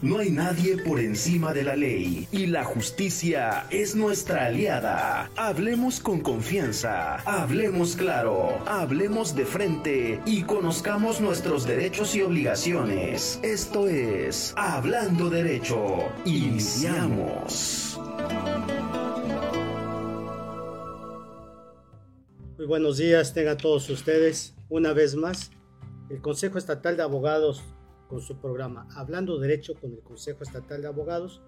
No hay nadie por encima de la ley y la justicia es nuestra aliada. Hablemos con confianza, hablemos claro, hablemos de frente y conozcamos nuestros derechos y obligaciones. Esto es Hablando Derecho. Iniciamos. Muy buenos días, tengan todos ustedes una vez más. El Consejo Estatal de Abogados con su programa Hablando Derecho con el Consejo Estatal de Abogados,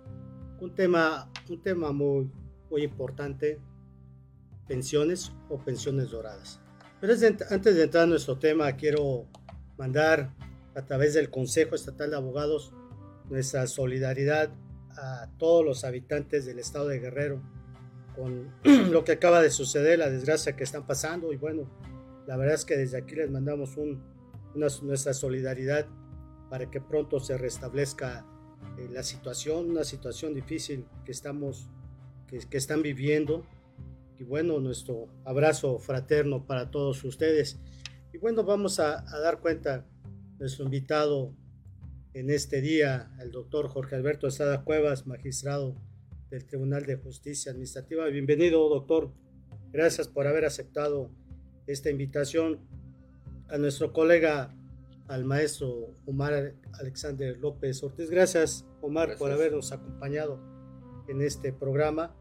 un tema, un tema muy, muy importante, pensiones o pensiones doradas. Pero antes de entrar a nuestro tema, quiero mandar a través del Consejo Estatal de Abogados nuestra solidaridad a todos los habitantes del estado de Guerrero con lo que acaba de suceder, la desgracia que están pasando y bueno, la verdad es que desde aquí les mandamos un, nuestra solidaridad para que pronto se restablezca eh, la situación, una situación difícil que estamos, que, están viviendo. Y bueno, nuestro abrazo fraterno para todos ustedes. Y bueno, vamos a, dar cuenta, nuestro invitado en este día, el doctor Jorge Alberto Estrada Cuevas, magistrado del Tribunal de Justicia Administrativa. Bienvenido, doctor. Gracias por haber aceptado esta invitación. A nuestro colega al maestro Omar Alexander López Ortiz. Gracias, Omar, por habernos acompañado en este programa.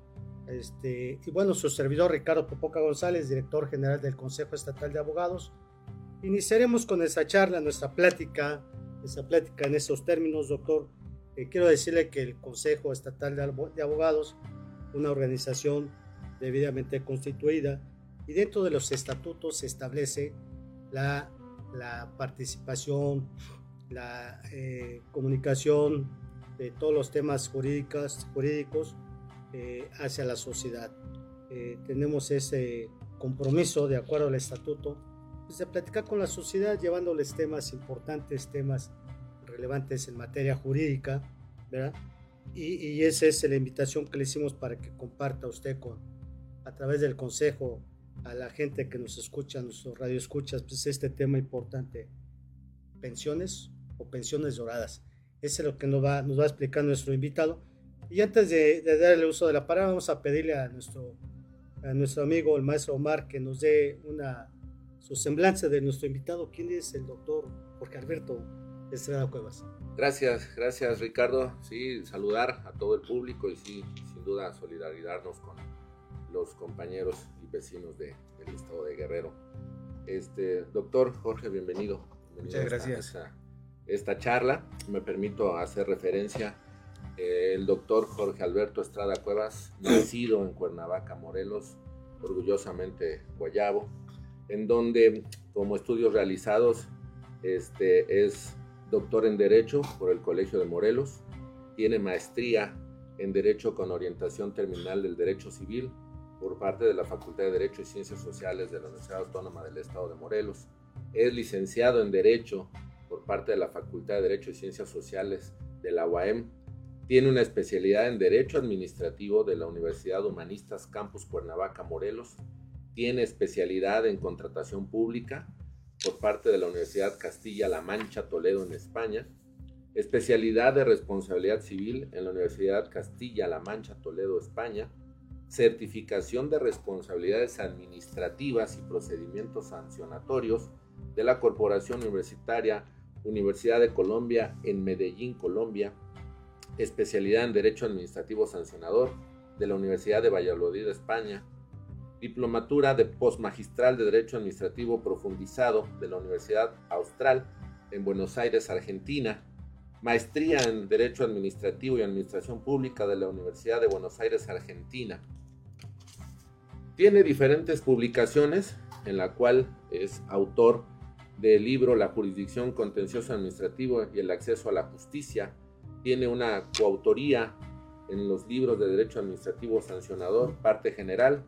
Este, y bueno, su servidor Ricardo Popoca González, director general del Consejo Estatal de Abogados. Iniciaremos con esta charla, nuestra plática, esta plática en esos términos, doctor. Eh, quiero decirle que el Consejo Estatal de Abogados, una organización debidamente constituida, y dentro de los estatutos se establece la la participación, la eh, comunicación de todos los temas jurídicos, jurídicos eh, hacia la sociedad. Eh, tenemos ese compromiso, de acuerdo al estatuto, pues, de platicar con la sociedad llevándoles temas importantes, temas relevantes en materia jurídica, ¿verdad? Y, y esa es la invitación que le hicimos para que comparta usted con, a través del Consejo a la gente que nos escucha, a nuestros radioescuchas, pues este tema importante, pensiones o pensiones doradas. Ese es lo que nos va, nos va a explicar nuestro invitado. Y antes de, de darle uso de la palabra, vamos a pedirle a nuestro, a nuestro amigo, el maestro Omar, que nos dé una, su semblanza de nuestro invitado. ¿Quién es el doctor Jorge Alberto Estrada Cuevas? Gracias, gracias Ricardo. Sí, saludar a todo el público y sí, sin duda solidarizarnos con los compañeros vecinos de, del estado de Guerrero. Este, doctor Jorge, bienvenido. Muchas gracias. A esta, charla. Me permito hacer referencia. Eh, el doctor Jorge Alberto Estrada Cuevas, nacido en Cuernavaca, Morelos, orgullosamente Guayabo, en donde como estudios realizados este, es doctor en Derecho por el Colegio de Morelos, tiene maestría en Derecho con orientación terminal del Derecho Civil por parte de la Facultad de Derecho y Ciencias Sociales de la Universidad Autónoma del Estado de Morelos. Es licenciado en Derecho por parte de la Facultad de Derecho y Ciencias Sociales de la UAM. Tiene una especialidad en Derecho Administrativo de la Universidad Humanistas Campus Cuernavaca, Morelos. Tiene especialidad en Contratación Pública por parte de la Universidad Castilla-La Mancha, Toledo, en España. Especialidad de Responsabilidad Civil en la Universidad Castilla-La Mancha, Toledo, España certificación de responsabilidades administrativas y procedimientos sancionatorios de la Corporación Universitaria Universidad de Colombia en Medellín, Colombia, especialidad en Derecho Administrativo Sancionador de la Universidad de Valladolid, España, diplomatura de postmagistral de Derecho Administrativo Profundizado de la Universidad Austral en Buenos Aires, Argentina, maestría en Derecho Administrativo y Administración Pública de la Universidad de Buenos Aires, Argentina, tiene diferentes publicaciones en la cual es autor del libro La jurisdicción contencioso administrativo y el acceso a la justicia. Tiene una coautoría en los libros de Derecho Administrativo Sancionador, parte general,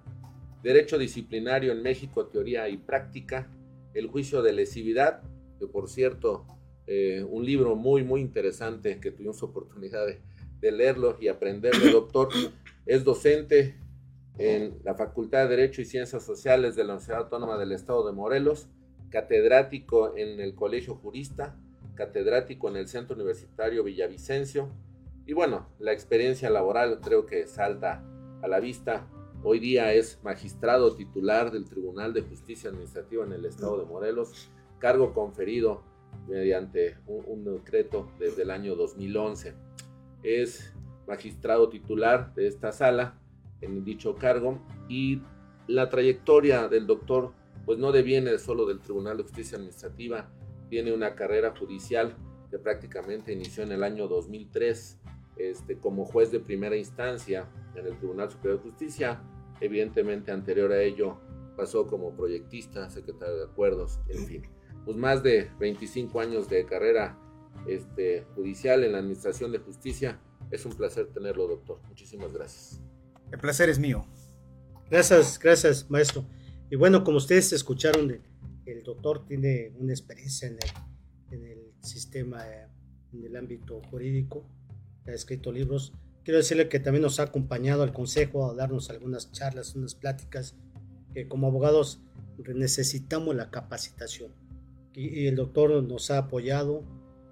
Derecho Disciplinario en México, Teoría y Práctica, El Juicio de Lesividad, que por cierto, eh, un libro muy, muy interesante que tuvimos oportunidad de, leerlo y aprenderlo, doctor. Es docente en la Facultad de Derecho y Ciencias Sociales de la Universidad Autónoma del Estado de Morelos, catedrático en el Colegio Jurista, catedrático en el Centro Universitario Villavicencio. Y bueno, la experiencia laboral creo que salta a la vista. Hoy día es magistrado titular del Tribunal de Justicia Administrativa en el Estado de Morelos, cargo conferido mediante un, decreto desde el año 2011. Es magistrado titular de esta sala en dicho cargo y la trayectoria del doctor pues no deviene solo del Tribunal de Justicia Administrativa, tiene una carrera judicial que prácticamente inició en el año 2003 este, como juez de primera instancia en el Tribunal Superior de Justicia. Evidentemente anterior a ello pasó como proyectista, secretario de acuerdos, en fin. Pues más de 25 años de carrera este, judicial en la Administración de Justicia. Es un placer tenerlo, doctor. Muchísimas gracias. El placer es mío. Gracias, gracias, maestro. Y bueno, como ustedes escucharon, el, doctor tiene una experiencia en el, sistema, en el ámbito jurídico, ha escrito libros. Quiero decirle que también nos ha acompañado al consejo a darnos algunas charlas, unas pláticas, que como abogados necesitamos la capacitación. Y, el doctor nos ha apoyado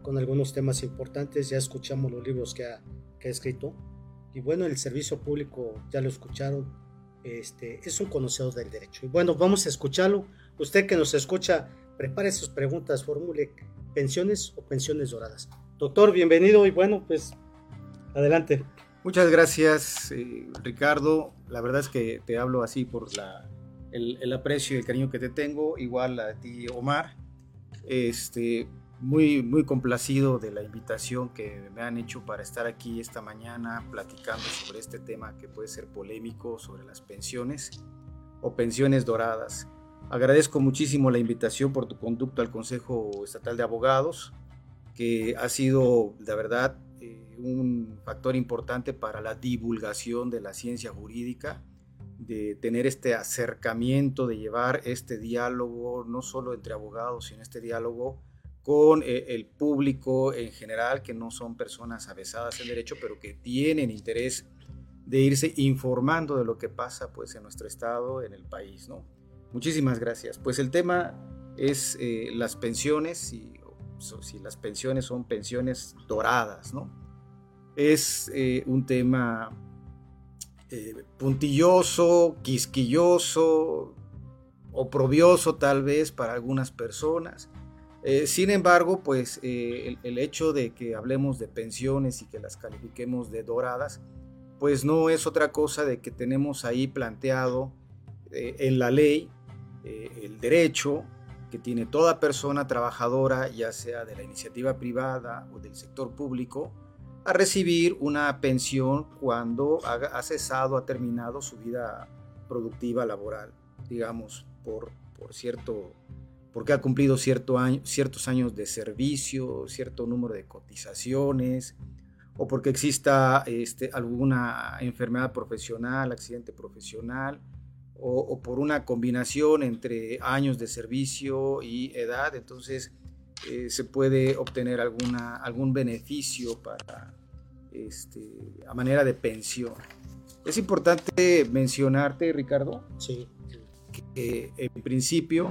con algunos temas importantes, ya escuchamos los libros que ha escrito y bueno, el servicio público, ya lo escucharon, este, es un conocedor del derecho. Y bueno, vamos a escucharlo. Usted que nos escucha, prepare sus preguntas, formule pensiones o pensiones doradas. Doctor, bienvenido y bueno, pues adelante. Muchas gracias, eh, Ricardo. La verdad es que te hablo así por la, el, el, aprecio y el cariño que te tengo, igual a ti, Omar. Este, muy, muy complacido de la invitación que me han hecho para estar aquí esta mañana platicando sobre este tema que puede ser polémico, sobre las pensiones o pensiones doradas. Agradezco muchísimo la invitación por tu conducto al Consejo Estatal de Abogados, que ha sido, la verdad, eh, un factor importante para la divulgación de la ciencia jurídica, de tener este acercamiento, de llevar este diálogo, no solo entre abogados, sino este diálogo con eh, el público en general, que no son personas avesadas en derecho, pero que tienen interés de irse informando de lo que pasa pues, en nuestro estado, en el país. ¿no? Muchísimas gracias. Pues el tema es eh, las pensiones, y, si las pensiones son pensiones doradas. ¿no? Es eh, un tema puntilloso, quisquilloso, oprobioso tal vez para algunas personas eh, sin embargo, pues eh, el, hecho de que hablemos de pensiones y que las califiquemos de doradas, pues no es otra cosa de que tenemos ahí planteado eh, en la ley el derecho que tiene toda persona trabajadora, ya sea de la iniciativa privada o del sector público, a recibir una pensión cuando ha, cesado, ha terminado su vida productiva laboral, digamos, por, por cierto porque ha cumplido cierto año, ciertos años de servicio, cierto número de cotizaciones, o porque exista este, alguna enfermedad profesional, accidente profesional, o, por una combinación entre años de servicio y edad, entonces eh, se puede obtener alguna, algún beneficio para, este, a manera de pensión. Es importante mencionarte, Ricardo, sí. que en principio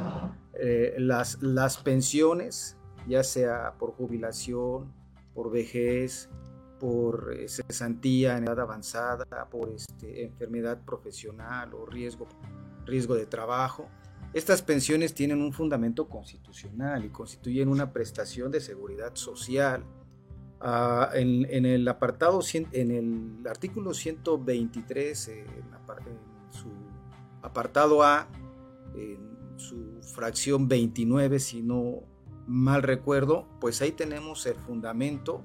eh, las, las pensiones, ya sea por jubilación, por vejez, por eh, cesantía en edad avanzada, por este, enfermedad profesional o riesgo, riesgo de trabajo. Estas pensiones tienen un fundamento constitucional y constituyen una prestación de seguridad social. Ah, en, el apartado, en el artículo 123, en, en su apartado A, en su fracción 29, si no mal recuerdo, pues ahí tenemos el fundamento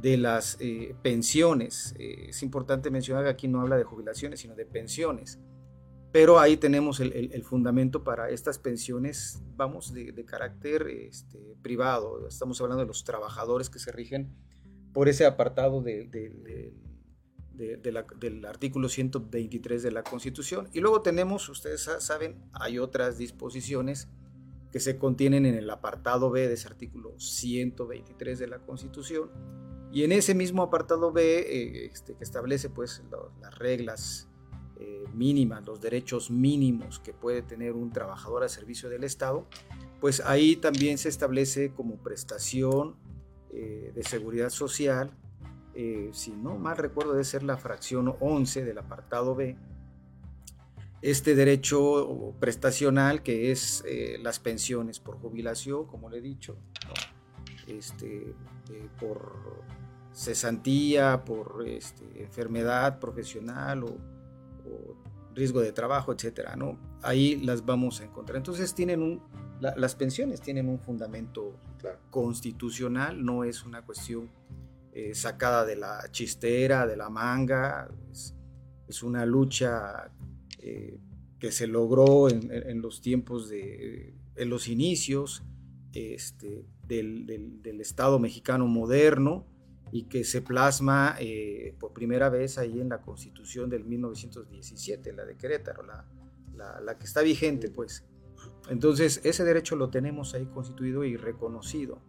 de las eh, pensiones. Eh, es importante mencionar que aquí no habla de jubilaciones, sino de pensiones. Pero ahí tenemos el, fundamento para estas pensiones, vamos, de, carácter este, privado. Estamos hablando de los trabajadores que se rigen por ese apartado de, de del artículo 123 de la Constitución. Y luego tenemos, ustedes saben, hay otras disposiciones que se contienen en el apartado B de ese artículo 123 de la Constitución. Y en ese mismo apartado B, eh, este, que establece pues las reglas eh, mínimas, los derechos mínimos que puede tener un trabajador a servicio del Estado, pues ahí también se establece como prestación eh, de seguridad social, eh, si no mal recuerdo debe ser la fracción 11 del apartado B, este derecho prestacional que es las pensiones por jubilación, como le he dicho, este, por cesantía, por este, enfermedad profesional o, riesgo de trabajo, etcétera, ¿no? Ahí las vamos a encontrar. Entonces tienen un, las pensiones tienen un fundamento constitucional, no es una cuestión eh, sacada de la chistera, de la manga, es, una lucha eh, que se logró en, los tiempos de, en los inicios este, del, Estado mexicano moderno, y que se plasma eh, por primera vez ahí en la Constitución del 1917, la de Querétaro, la, la, que está vigente, pues. Entonces, ese derecho lo tenemos ahí constituido y reconocido.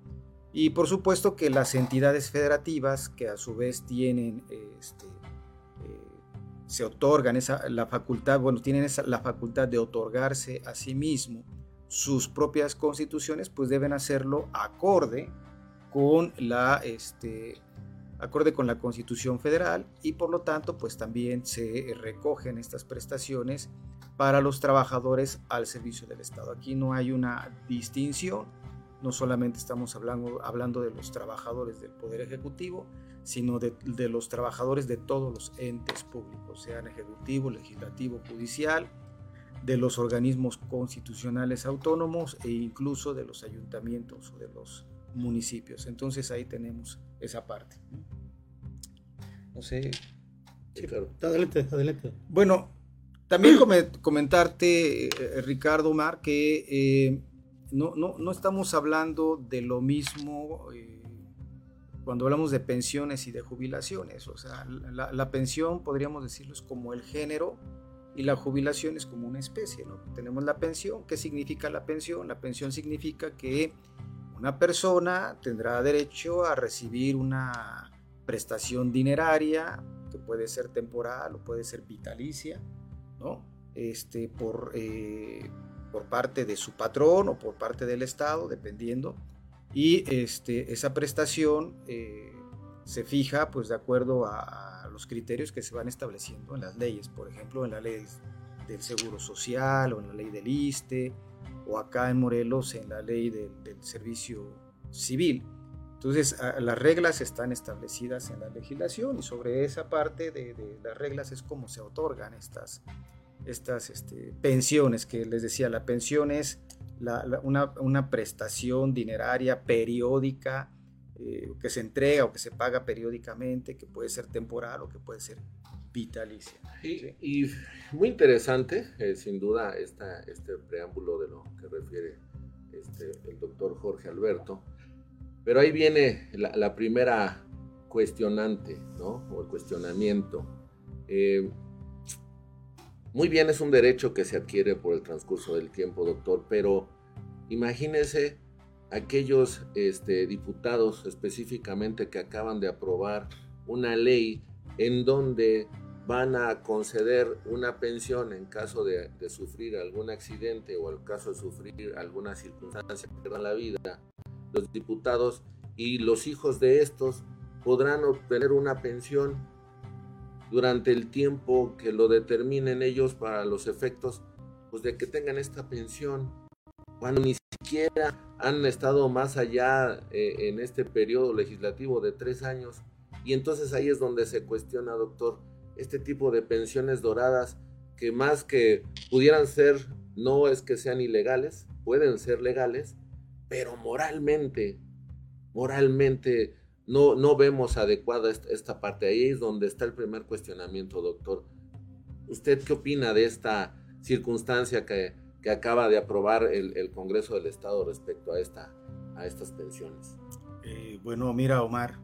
Y por supuesto que las entidades federativas, que a su vez tienen, este, eh, se otorgan esa, la facultad, bueno, tienen la facultad de otorgarse a sí mismo sus propias constituciones, pues deben hacerlo acorde con la, este, acorde con la Constitución Federal y por lo tanto pues también se recogen estas prestaciones para los trabajadores al servicio del Estado. Aquí no hay una distinción, no solamente estamos hablando, hablando de los trabajadores del Poder Ejecutivo, sino de, de los trabajadores de todos los entes públicos, sean ejecutivo, legislativo, judicial, de los organismos constitucionales autónomos e incluso de los ayuntamientos o de los municipios. Entonces ahí tenemos esa parte. No sé. Adelante, adelante. Bueno, también comentarte, eh, Ricardo Mar, que eh, no, no, estamos hablando de lo mismo eh, cuando hablamos de pensiones y de jubilaciones. O sea, la, la, pensión, podríamos decirlo, es como el género y la jubilación es como una especie. ¿no? Tenemos la pensión. ¿Qué significa la pensión? La pensión significa que una persona tendrá derecho a recibir una prestación dineraria, que puede ser temporal o puede ser vitalicia, ¿no? Este, por, eh, por parte de su patrón o por parte del Estado, dependiendo. Y este, esa prestación eh, se fija pues, de acuerdo a, los criterios que se van estableciendo en las leyes, por ejemplo, en la ley del Seguro Social o en la ley del ISTE, o acá en Morelos en la ley del, servicio civil. Entonces, las reglas están establecidas en la legislación y sobre esa parte de, las reglas es como se otorgan estas, estas este, pensiones, que les decía, la pensión es una, una, prestación dineraria periódica eh, que se entrega o que se paga periódicamente, que puede ser temporal o que puede ser vitalicia. Y muy interesante, eh, sin duda, esta, este preámbulo de lo que refiere este, el doctor Jorge Alberto. Pero ahí viene la, primera cuestionante, ¿no? O el cuestionamiento. Eh, muy bien, es un derecho que se adquiere por el transcurso del tiempo, doctor, pero imagínese aquellos este, diputados específicamente que acaban de aprobar una ley en donde van a conceder una pensión en caso de, sufrir algún accidente o en caso de sufrir alguna circunstancia que pierdan la vida, los diputados y los hijos de estos podrán obtener una pensión durante el tiempo que lo determinen ellos para los efectos pues de que tengan esta pensión. Cuando ni siquiera han estado más allá eh, en este periodo legislativo de tres años y entonces ahí es donde se cuestiona doctor este tipo de pensiones doradas que más que pudieran ser, no es que sean ilegales, pueden ser legales, pero moralmente, moralmente no, no vemos adecuada esta, parte. Ahí es donde está el primer cuestionamiento, doctor. ¿Usted qué opina de esta circunstancia que, acaba de aprobar el, Congreso del Estado respecto a, esta, a estas pensiones? Eh, bueno, mira, Omar,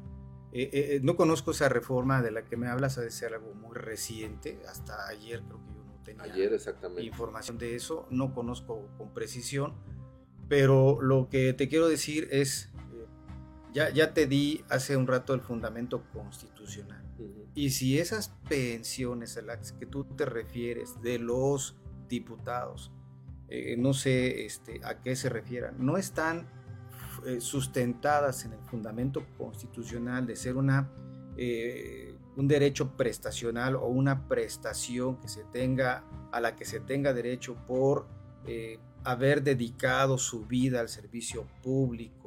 eh, eh, no conozco esa reforma de la que me hablas, ha de ser algo muy reciente. Hasta ayer creo que yo no tenía información de eso. No conozco con precisión. Pero lo que te quiero decir es, ya, ya te di hace un rato el fundamento constitucional. Y si esas pensiones a las que tú te refieres de los diputados, eh, no sé este, a qué se refieran, no están eh, sustentadas en el fundamento constitucional de ser una, eh, un derecho prestacional o una prestación que se tenga, a la que se tenga derecho por haber dedicado su vida al servicio público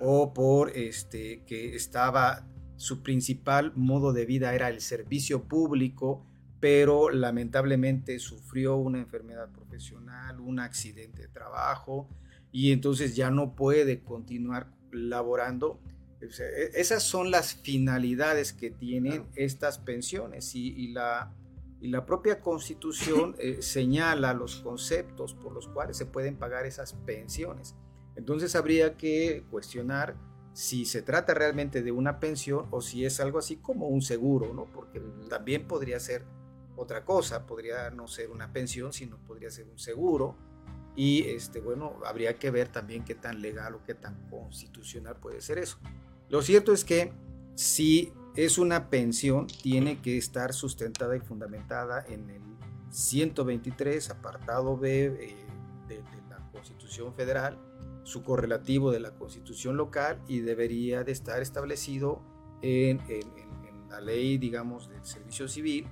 o por este, que estaba su principal modo de vida era el servicio público, pero lamentablemente sufrió una enfermedad profesional, un accidente de trabajo y entonces ya no puede continuar laborando. E, esas son las finalidades que tienen estas pensiones y, la, y la propia constitución eh, señala los conceptos por los cuales se pueden pagar esas pensiones. Entonces habría que cuestionar si se trata realmente de una pensión o si es algo así como un seguro, ¿no? Porque también podría ser otra cosa, podría no ser una pensión, sino podría ser un seguro. Y este, bueno, habría que ver también qué tan legal o qué tan constitucional puede ser eso. Lo cierto es que si es una pensión, tiene que estar sustentada y fundamentada en el 123, apartado B eh, de la Constitución Federal, su correlativo de la constitución local y debería de estar establecido en, la ley, digamos, del servicio civil,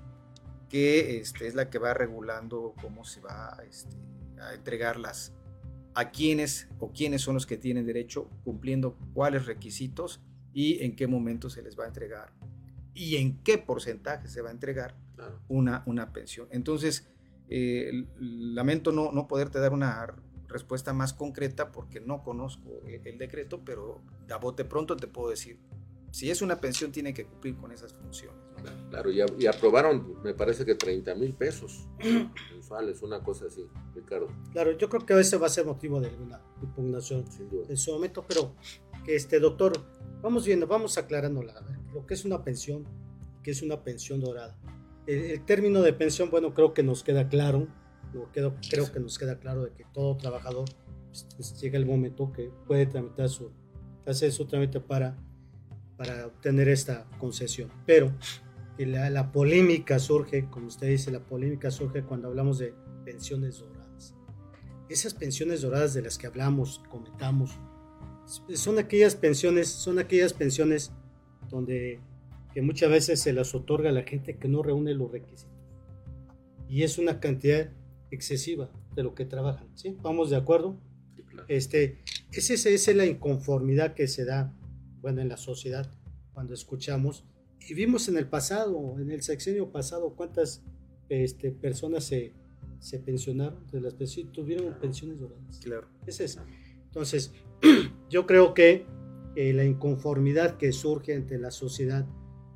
que este, es la que va regulando cómo se va este, a entregarlas a quiénes o quiénes son los que tienen derecho, cumpliendo cuáles requisitos y en qué momento se les va a entregar y en qué porcentaje se va a entregar una, una pensión. Entonces, eh, lamento no, no poderte dar una respuesta más concreta porque no conozco el, decreto, pero a bote pronto te puedo decir, si es una pensión tiene que cumplir con esas funciones. Claro, y, aprobaron, me parece que 30 mil pesos mensuales, una cosa así, Ricardo. Claro, yo creo que a veces va a ser motivo de alguna impugnación en su momento, pero que este doctor, vamos viendo, vamos aclarando lo que es una pensión, que es una pensión dorada. el término de pensión, bueno, creo que nos queda claro, creo que nos queda claro de que todo trabajador pues, pues, llega el momento que puede tramitar su, hacer su trámite para, para obtener esta concesión. Pero la, la, polémica surge, como usted dice, la polémica surge cuando hablamos de pensiones doradas. Esas pensiones doradas de las que hablamos, comentamos, son aquellas pensiones, son aquellas pensiones donde que muchas veces se las otorga a la gente que no reúne los requisitos. Y es una cantidad excesiva de lo que trabajan. ¿sí? ¿Vamos de acuerdo? este, esa, es, la inconformidad que se da bueno, en la sociedad cuando escuchamos. Y vimos en el pasado, en el sexenio pasado, cuántas este, personas se, se pensionaron, de las tuvieron pensiones doradas. Claro. Es esa. Entonces, yo creo que eh, la inconformidad que surge entre la sociedad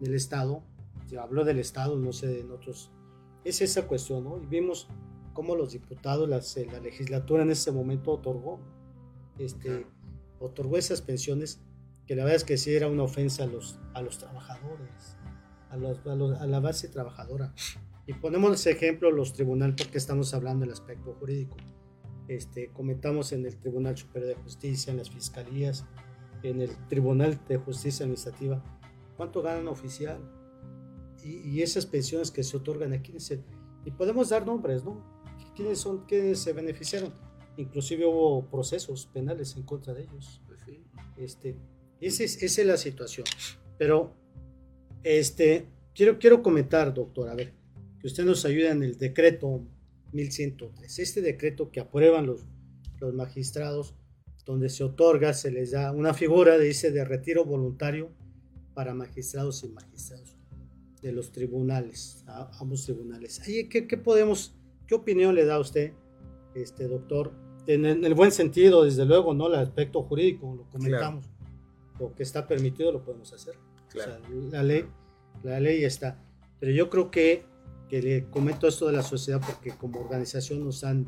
del Estado, yo hablo del Estado, no sé en otros, es esa cuestión, ¿no? Y vimos cómo los diputados, eh, la legislatura en ese momento otorgó, este, otorgó esas pensiones, que la verdad es que sí era una ofensa a los, a los trabajadores, a, los, a, la base trabajadora. Y ponemos ese ejemplo los tribunales, porque estamos hablando del aspecto jurídico. Este, comentamos en el Tribunal Superior de Justicia, en las fiscalías, en el Tribunal de Justicia Administrativa, cuánto ganan oficial y, y esas pensiones que se otorgan aquí. Y podemos dar nombres, ¿no? ¿Quiénes son quienes se beneficiaron? Inclusive hubo procesos penales en contra de ellos. Pues este, esa, es, esa es la situación. Pero este, quiero, quiero comentar, doctor, a ver, que usted nos ayude en el decreto 1103. Este decreto que aprueban los, los magistrados, donde se otorga, se les da una figura, dice, de retiro voluntario para magistrados y magistrados de los tribunales, ambos tribunales. ¿Qué, qué podemos ¿Qué opinión le da a usted, este doctor? En, el buen sentido, desde luego, ¿no? El aspecto jurídico, lo comentamos. Lo que está permitido lo podemos hacer. la ley, la ley está. Pero yo creo que, que le comento esto de la sociedad porque como organización nos han,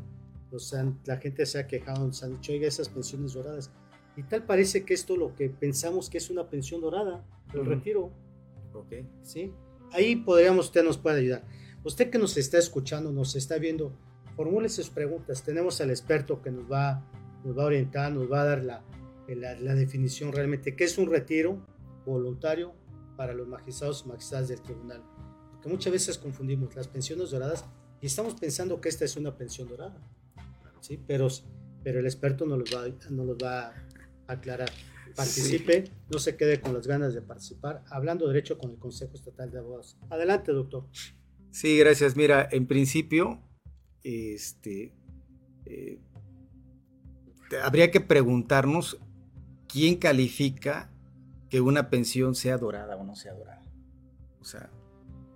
nos han, la gente se ha quejado, nos han dicho, oiga, esas pensiones doradas. Y tal parece que esto lo que pensamos que es una pensión dorada, el retiro. Ok. Sí. Ahí podríamos, usted nos puede ayudar. Usted que nos está escuchando, nos está viendo, formule sus preguntas. Tenemos al experto que nos va, nos va a orientar, nos va a dar la, la, la definición realmente, ¿qué es un retiro voluntario para los magistrados y magistradas del tribunal? Porque muchas veces confundimos las pensiones doradas y estamos pensando que esta es una pensión dorada, ¿sí? Pero, pero el experto no los va, no los va a aclarar. Participe, no se quede con las ganas de participar, hablando derecho con el Consejo Estatal de Abogados. Adelante, doctor. Sí, gracias. Mira, en principio, este, eh, habría que preguntarnos quién califica que una pensión sea dorada o no sea dorada. O sea,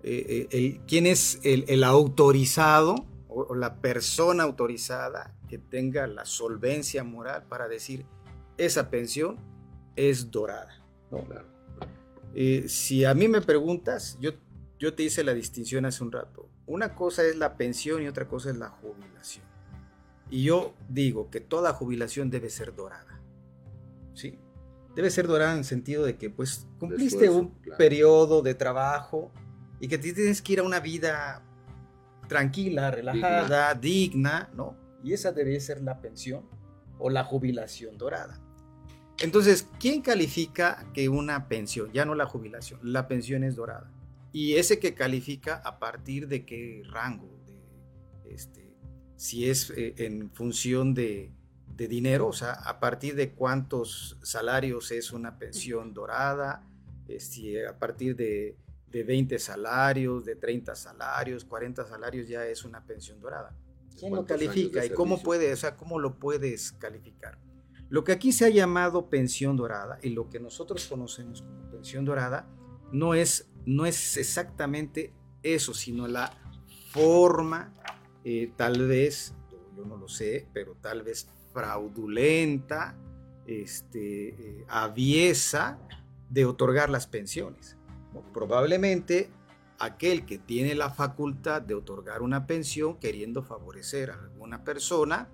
eh, eh, quién es el, autorizado o, la persona autorizada que tenga la solvencia moral para decir esa pensión es dorada. si a mí me preguntas, yo, yo te hice la distinción hace un rato. Una cosa es la pensión y otra cosa es la jubilación. Y yo digo que toda jubilación debe ser dorada. ¿Sí? Debe ser dorada en el sentido de que pues cumpliste un periodo de trabajo y que tienes que ir a una vida tranquila, relajada, digna. ¿no? Y esa debe ser la pensión o la jubilación dorada. Entonces, ¿quién califica que una pensión, ya no la jubilación, la pensión es dorada? Y ese que califica a partir de qué rango, de, este, si es eh, en función de, dinero, o sea, a partir de cuántos salarios es una pensión dorada, eh, si a partir de, 20 salarios, de 30 salarios, 40 salarios ya es una pensión dorada. ¿Quién lo califica y cómo puede, o sea, cómo lo puedes calificar? Lo que aquí se ha llamado pensión dorada y lo que nosotros conocemos como pensión dorada no es, no es exactamente eso, sino la forma eh, tal vez, yo no lo sé, pero tal vez fraudulenta, este, eh, aviesa de otorgar las pensiones. Probablemente aquel que tiene la facultad de otorgar una pensión queriendo favorecer a alguna persona,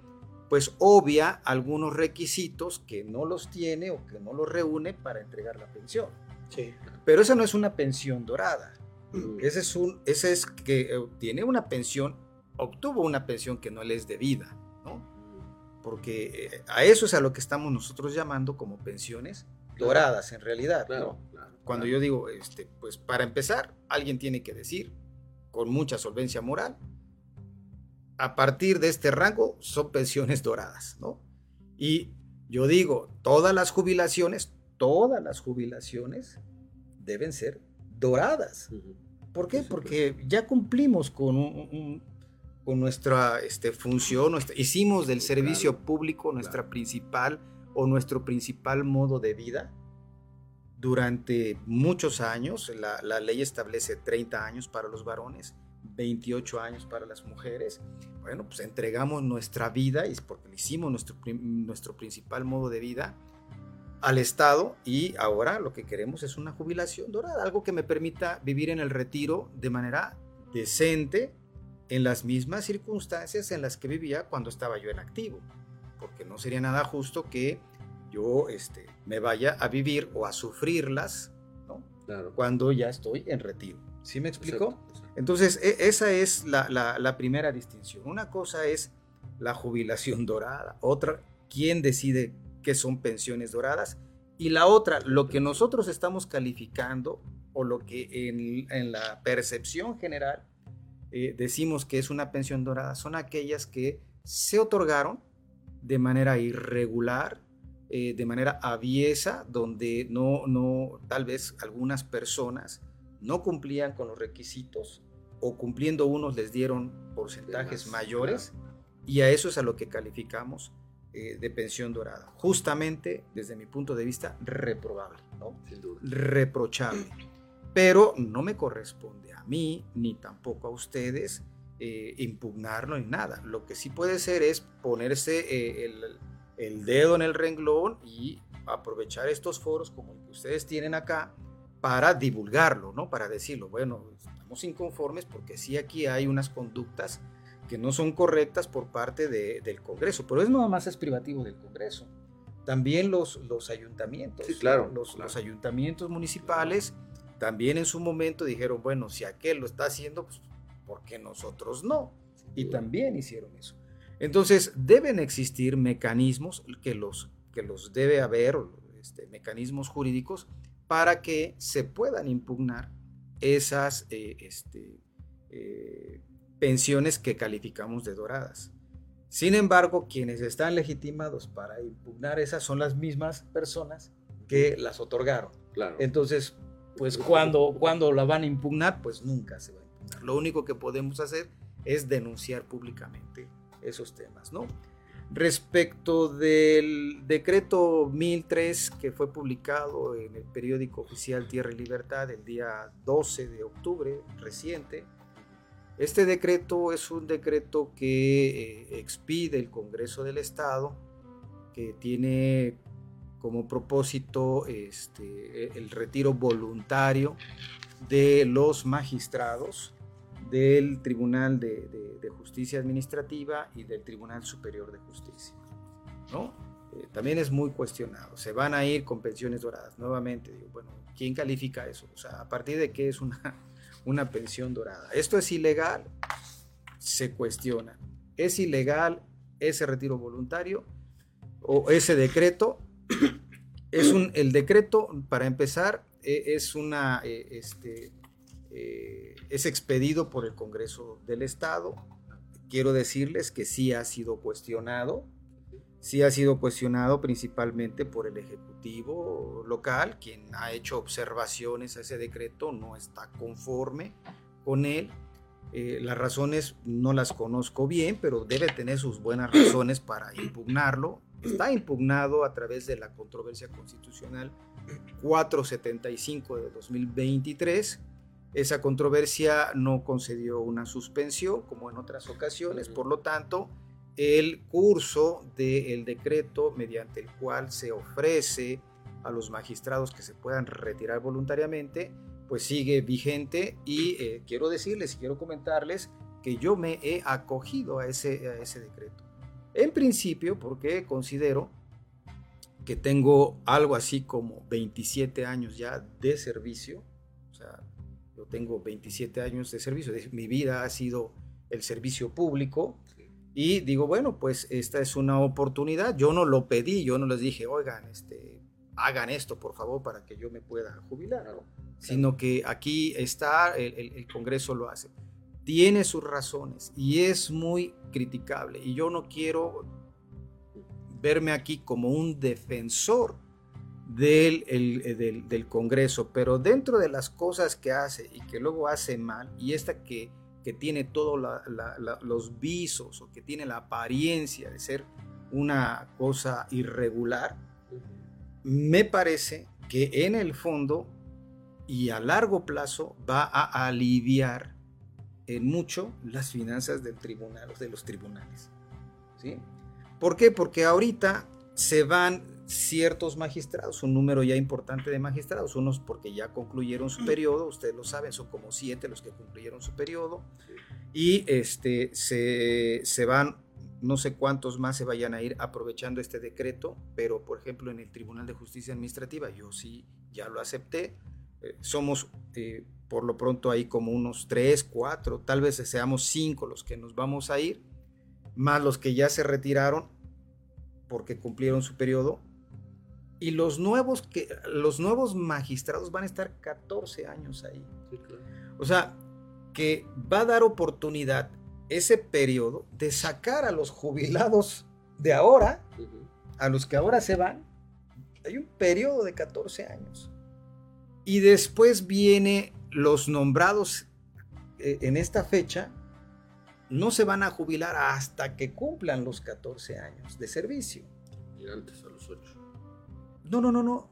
pues obvia algunos requisitos que no los tiene o que no los reúne para entregar la pensión. Sí. Pero esa no es una pensión dorada. Mm. Ese es, un, ese es que eh, tiene una pensión obtuvo una pensión que no le es debida, ¿no? Porque eh, a eso es a lo que estamos nosotros llamando como pensiones doradas en realidad, ¿no? Cuando yo digo, este, pues para empezar, alguien tiene que decir, con mucha solvencia moral, a partir de este rango son pensiones doradas, ¿no? Y yo digo, todas las jubilaciones, todas las jubilaciones deben ser doradas. ¿Por qué? Porque ya cumplimos con un, con nuestra este, función, hicimos del servicio público nuestra principal o nuestro principal modo de vida durante muchos años. La, ley establece 30 años para los varones, 28 años para las mujeres. Bueno, pues entregamos nuestra vida, y porque hicimos nuestro, nuestro principal modo de vida, al Estado y ahora lo que queremos es una jubilación dorada, algo que me permita vivir en el retiro de manera decente, en las mismas circunstancias en las que vivía cuando estaba yo en activo, porque no sería nada justo que yo este, me vaya a vivir o a sufrirlas ¿no? cuando ya estoy en retiro. ¿Sí me explico? Entonces, e, esa es la, la, primera distinción. Una cosa es la jubilación dorada, otra, quién decide qué son pensiones doradas, y la otra, lo que nosotros estamos calificando o lo que en, en la percepción general eh, decimos que es una pensión dorada son aquellas que se otorgaron de manera irregular, eh, de manera aviesa, donde no, no, tal vez algunas personas no cumplían con los requisitos o cumpliendo unos les dieron porcentajes mayores y a eso es a lo que calificamos eh, de pensión dorada. Justamente desde mi punto de vista reprobable, ¿no? reprochable. Pero no me corresponde mí ni tampoco a ustedes eh, impugnarlo ni nada. Lo que sí puede ser es ponerse eh, el, dedo en el renglón y aprovechar estos foros como el que ustedes tienen acá para divulgarlo, ¿no? Para decirlo, bueno, estamos inconformes porque sí aquí hay unas conductas que no son correctas por parte del Congreso, pero es nada más es privativo del Congreso. También los, los ayuntamientos, claro, los, los ayuntamientos municipales también en su momento dijeron, bueno, si aquel lo está haciendo, pues ¿por qué nosotros no? Y también hicieron eso. Entonces, deben existir mecanismos que los, que los debe haber, este, mecanismos jurídicos, para que se puedan impugnar esas eh, este, eh, pensiones que calificamos de doradas. Sin embargo, quienes están legitimados para impugnar esas son las mismas personas que las otorgaron. Claro. Entonces, pues cuando, cuando la van a impugnar, pues nunca se va a impugnar. Lo único que podemos hacer es denunciar públicamente esos temas, ¿no? Respecto del decreto 1003 que fue publicado en el periódico oficial Tierra y Libertad el día 12 de octubre reciente, este decreto es un decreto que eh, expide el Congreso del Estado, que tiene como propósito este, el retiro voluntario de los magistrados del Tribunal de, Justicia Administrativa y del Tribunal Superior de Justicia. ¿no? Eh, también es muy cuestionado. Se van a ir con pensiones doradas. Nuevamente, digo, bueno, ¿quién califica eso? O sea, ¿a partir de qué es una, una pensión dorada? ¿Esto es ilegal? Se cuestiona. ¿Es ilegal ese retiro voluntario o ese decreto? es un, el decreto, para empezar, e, es una, e, este, e, es expedido por el Congreso del Estado. Quiero decirles que sí ha sido cuestionado, sí ha sido cuestionado principalmente por el Ejecutivo local, quien ha hecho observaciones a ese decreto, no está conforme con él. Eh, las razones no las conozco bien, pero debe tener sus buenas razones para impugnarlo está impugnado a través de la controversia constitucional 475 de 2023. Esa controversia no concedió una suspensión como en otras ocasiones, por lo tanto, el curso del decreto mediante el cual se ofrece a los magistrados que se puedan retirar voluntariamente, pues sigue vigente y eh, quiero decirles, quiero comentarles que yo me he acogido a ese, a ese decreto. En principio, porque considero que tengo algo así como 27 años ya de servicio, o sea, yo tengo 27 años de servicio, mi vida ha sido el servicio público y digo, bueno, pues esta es una oportunidad, yo no lo pedí, yo no les dije, oigan, este, hagan esto por favor para que yo me pueda jubilar, sino que aquí está, el Congreso lo hace. Tiene sus razones y es muy criticable. Y yo no quiero verme aquí como un defensor del, del, Congreso, pero dentro de las cosas que hace y que luego hace mal, y esta que, que tiene todos los visos o que tiene la apariencia de ser una cosa irregular, me parece que en el fondo y a largo plazo va a aliviar en mucho las finanzas del tribunal, de los tribunales. ¿sí? ¿Por qué? Porque ahorita se van ciertos magistrados, un número ya importante de magistrados, unos porque ya concluyeron su periodo, ustedes lo saben, son como siete los que concluyeron su periodo, y este, se, se van, no sé cuántos más se vayan a ir aprovechando este decreto, pero por ejemplo en el Tribunal de Justicia Administrativa yo sí ya lo acepté, eh, somos eh, por lo pronto hay como unos tres, cuatro, tal vez seamos cinco los que nos vamos a ir, más los que ya se retiraron porque cumplieron su periodo. Y los nuevos, que, los nuevos magistrados van a estar 14 años ahí. O sea, que va a dar oportunidad ese periodo de sacar a los jubilados de ahora, a los que ahora se van. Hay un periodo de 14 años. Y después viene los nombrados eh, en esta fecha no se van a jubilar hasta que cumplan los 14 años de servicio. Y antes a los 8. No, no, no, no.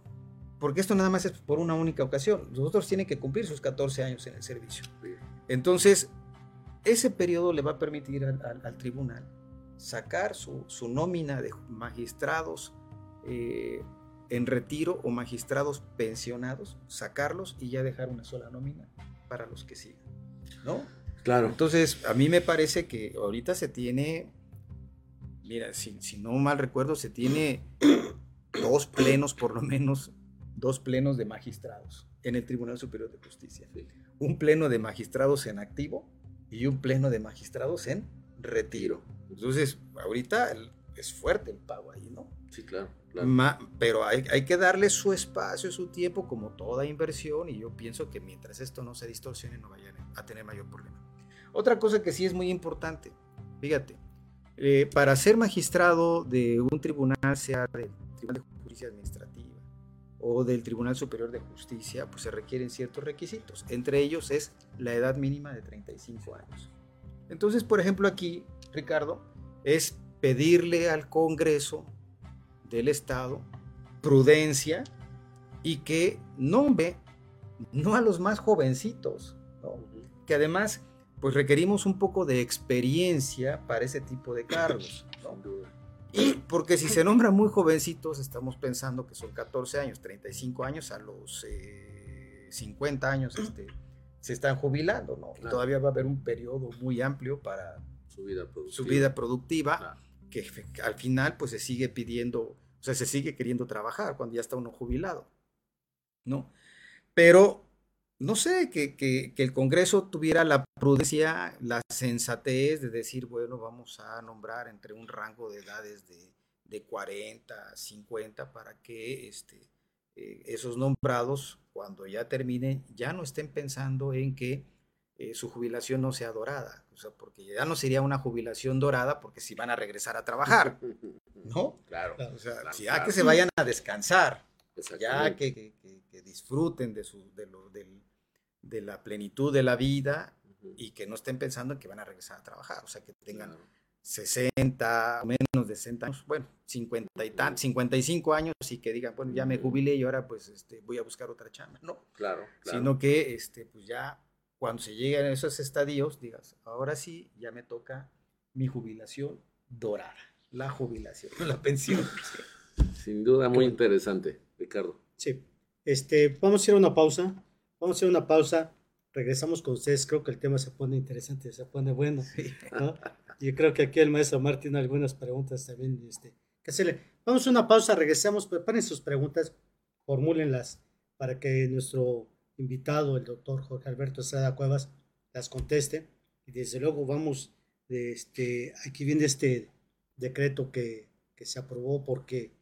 Porque esto nada más es por una única ocasión. Los otros tienen que cumplir sus 14 años en el servicio. Entonces, ese periodo le va a permitir al, tribunal sacar su, nómina de magistrados eh, en retiro o magistrados pensionados, sacarlos y ya dejar una sola nómina para los que sigan. ¿No? Claro. Entonces, a mí me parece que ahorita se tiene, mira, si, si no mal recuerdo, se tiene dos plenos, por lo menos, dos plenos de magistrados en el Tribunal Superior de Justicia. Un pleno de magistrados en activo y un pleno de magistrados en retiro. Entonces, ahorita es fuerte el pago ahí, ¿no? Sí, claro. pero hay, hay, que darle su espacio, su tiempo, como toda inversión, y yo pienso que mientras esto no se distorsione, no vayan a tener mayor problema. Otra cosa que sí es muy importante, fíjate, eh, para ser magistrado de un tribunal, sea del Justicia Administrativa o del Tribunal Superior de Justicia, pues se requieren ciertos requisitos. Entre ellos es la edad mínima de 35 años. Entonces, por ejemplo, aquí, Ricardo, es pedirle al Congreso del Estado prudencia y que nombre no a los más jovencitos, que además pues requerimos un poco de experiencia para ese tipo de cargos. Y porque si se nombran muy jovencitos, estamos pensando que son 14 años, 35 años, a los 50 eh, años este, se están jubilando, ¿no? Todavía va a haber un periodo muy amplio para su vida productiva, su vida productiva que al final pues se sigue pidiendo, o sea, se sigue queriendo trabajar cuando ya está uno jubilado, ¿no? Pero no sé, que, el Congreso tuviera la prudencia, la sensatez de decir, bueno, vamos a nombrar entre un rango de edades de, 40, 50, para que este, eh, esos nombrados, cuando ya terminen, ya no estén pensando en que eh, su jubilación no sea dorada, o sea, porque ya no sería una jubilación dorada porque si van a regresar a trabajar, ¿no? Claro. O sea, ya que se vayan a descansar, ya que, disfruten de, su, de, lo, del, de la plenitud de la vida y que no estén pensando en que van a regresar a trabajar, o sea, que tengan 60 o menos de 60 años, bueno, 50 y tan, 55 años y que digan, bueno, ya me jubilé y ahora pues este, voy a buscar otra chamba, no, claro, sino que este, pues ya cuando se lleguen a esos estadios, digas, ahora sí, ya me toca mi jubilación dorada, la jubilación, la pensión. Sin duda, muy interesante, Ricardo. Sí, este, vamos a ir a una pausa Vamos a hacer una pausa. Regresamos con ustedes. Creo que el tema se pone interesante, se pone bueno. Yo creo que aquí el maestro Martín tiene algunas preguntas también. Este, que hacerle. Vamos a una pausa, regresamos. Preparen sus preguntas, formúlenlas para que nuestro invitado, el doctor Jorge Alberto Estrada Cuevas, las conteste. Y desde luego vamos, de este, aquí viene este decreto que, que se aprobó porque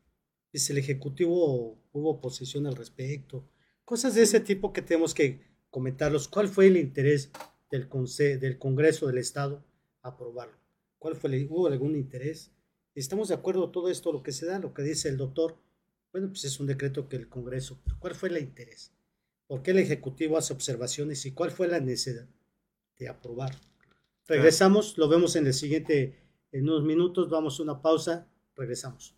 es el Ejecutivo hubo posición al respecto Cosas de ese tipo que tenemos que comentarlos. ¿Cuál fue el interés del, del Congreso del Estado a aprobarlo? ¿Cuál fue ¿Hubo algún interés? ¿Estamos de acuerdo todo esto, lo que se da, lo que dice el doctor? Bueno, pues es un decreto que el Congreso. ¿Cuál fue el interés? ¿Por qué el Ejecutivo hace observaciones y cuál fue la necesidad de aprobar? Regresamos, lo vemos en el siguiente, en unos minutos, vamos a una pausa, regresamos.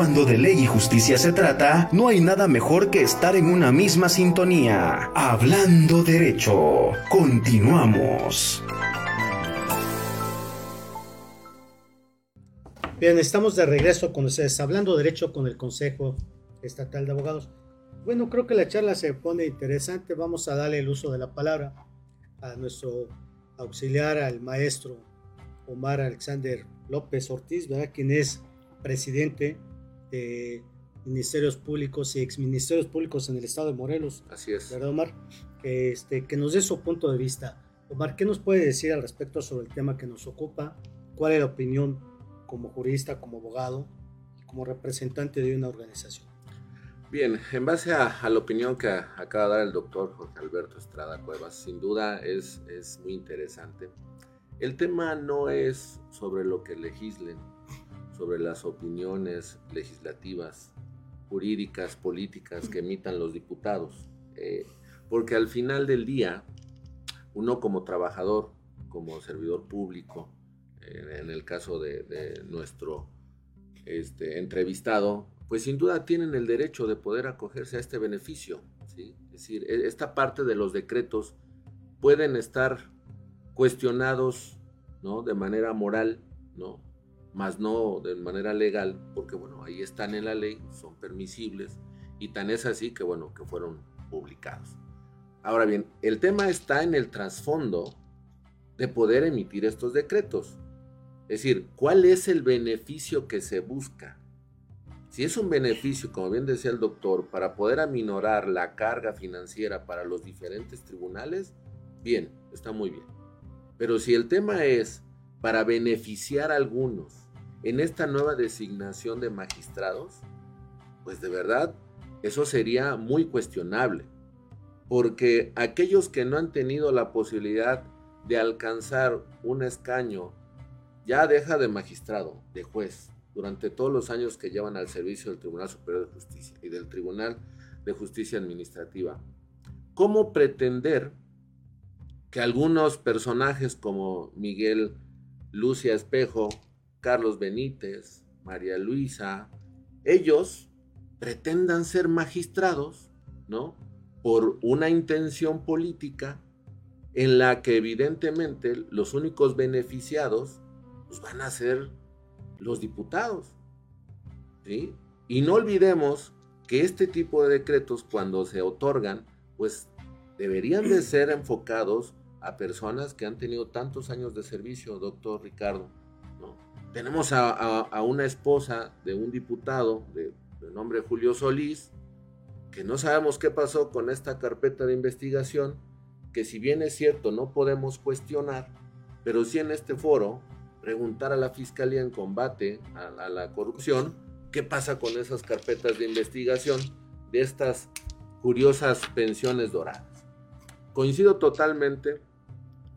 Cuando de ley y justicia se trata, no hay nada mejor que estar en una misma sintonía. Hablando derecho. Continuamos. Bien, estamos de regreso con ustedes, hablando derecho con el Consejo Estatal de Abogados. Bueno, creo que la charla se pone interesante. Vamos a darle el uso de la palabra a nuestro auxiliar, al maestro Omar Alexander López Ortiz, ¿verdad? quien es presidente de ministerios públicos y exministerios públicos en el estado de Morelos. Así es. ¿Verdad, Omar? Que, este, que nos dé su punto de vista. Omar, ¿qué nos puede decir al respecto sobre el tema que nos ocupa? ¿Cuál es la opinión como jurista, como abogado como representante de una organización? Bien, en base a, la opinión que acaba de dar el doctor Jorge Alberto Estrada Cuevas, sin duda es, es muy interesante. El tema no es sobre lo que legislen, sobre las opiniones legislativas, jurídicas, políticas que emitan los diputados. Eh, porque al final del día, uno como trabajador, como servidor público, en el caso de, nuestro este, entrevistado, pues sin duda tienen el derecho de poder acogerse a este beneficio. Es decir, e, esta parte de los decretos pueden estar cuestionados ¿no? de manera moral, ¿no? Más no de manera legal, porque bueno, ahí están en la ley, son permisibles, y tan es así que bueno, que fueron publicados. Ahora bien, el tema está en el trasfondo de poder emitir estos decretos. Es decir, ¿cuál es el beneficio que se busca? Si es un beneficio, como bien decía el doctor, para poder aminorar la carga financiera para los diferentes tribunales, bien, está muy bien. Pero si el tema es para beneficiar a algunos en esta nueva designación de magistrados, pues de verdad eso sería muy cuestionable, porque aquellos que no han tenido la posibilidad de alcanzar un escaño, ya deja de magistrado, de juez, durante todos los años que llevan al servicio del Tribunal Superior de Justicia y del Tribunal de Justicia Administrativa, ¿cómo pretender que algunos personajes como Miguel Lucia Espejo, Carlos Benítez, María Luisa, ellos pretendan ser magistrados, ¿no? Por una intención política en la que evidentemente los únicos beneficiados pues, van a ser los diputados. ¿sí? Y no olvidemos que este tipo de decretos cuando se otorgan, pues deberían de ser enfocados a personas que han tenido tantos años de servicio, doctor Ricardo. Tenemos a, una esposa de un diputado de, nombre Julio Solís, que no sabemos qué pasó con esta carpeta de investigación, que si bien es cierto no podemos cuestionar, pero sí en este foro preguntar a la Fiscalía en combate a, a la corrupción qué pasa con esas carpetas de investigación de estas curiosas pensiones doradas. Coincido totalmente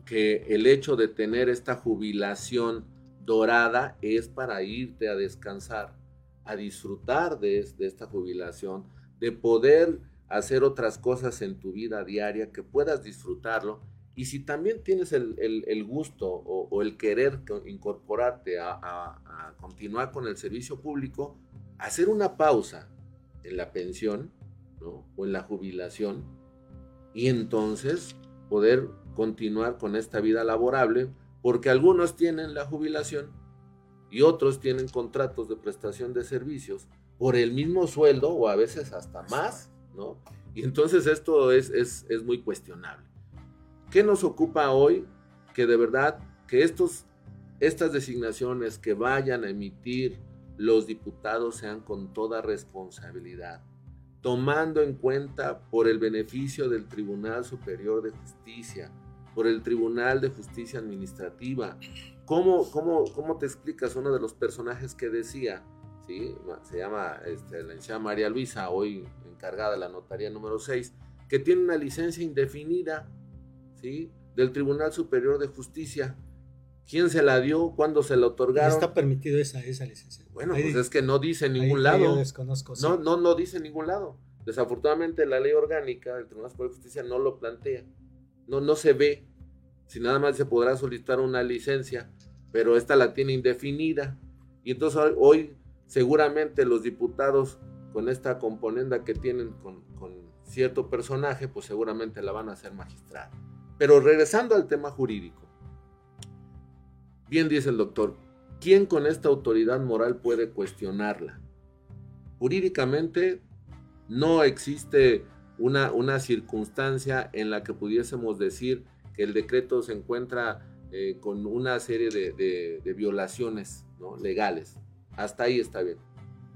que el hecho de tener esta jubilación dorada es para irte a descansar, a disfrutar de, esta jubilación, de poder hacer otras cosas en tu vida diaria, que puedas disfrutarlo. Y si también tienes el, gusto o, el querer incorporarte a, continuar con el servicio público, hacer una pausa en la pensión o en la jubilación y entonces poder continuar con esta vida laborable porque algunos tienen la jubilación y otros tienen contratos de prestación de servicios por el mismo sueldo o a veces hasta más, ¿no? Y entonces esto es, es, es muy cuestionable. ¿Qué nos ocupa hoy? Que de verdad, que estos, estas designaciones que vayan a emitir los diputados sean con toda responsabilidad, tomando en cuenta por el beneficio del Tribunal Superior de Justicia, por el Tribunal de Justicia Administrativa, ¿Cómo, cómo, cómo te explicas uno de los personajes que decía, ¿sí? se llama este, la licenciada María Luisa, hoy encargada de la notaría número 6, que tiene una licencia indefinida ¿sí? del Tribunal Superior de Justicia? ¿Quién se la dio? ¿Cuándo se la otorgaron? No está permitido esa, esa licencia. Bueno, pues es que no dice en ningún lado. Yo desconozco, no, no, no dice en ningún lado. Desafortunadamente la ley orgánica del Tribunal Superior de Justicia no lo plantea. No, no se ve si nada más se podrá solicitar una licencia, pero esta la tiene indefinida. Y entonces hoy, seguramente los diputados con esta componenda que tienen con, cierto personaje, pues seguramente la van a hacer magistrada. Pero regresando al tema jurídico, bien dice el doctor, ¿quién con esta autoridad moral puede cuestionarla? Jurídicamente no existe una, una circunstancia en la que pudiésemos decir que el decreto se encuentra eh, con una serie de, violaciones legales. Hasta ahí está bien.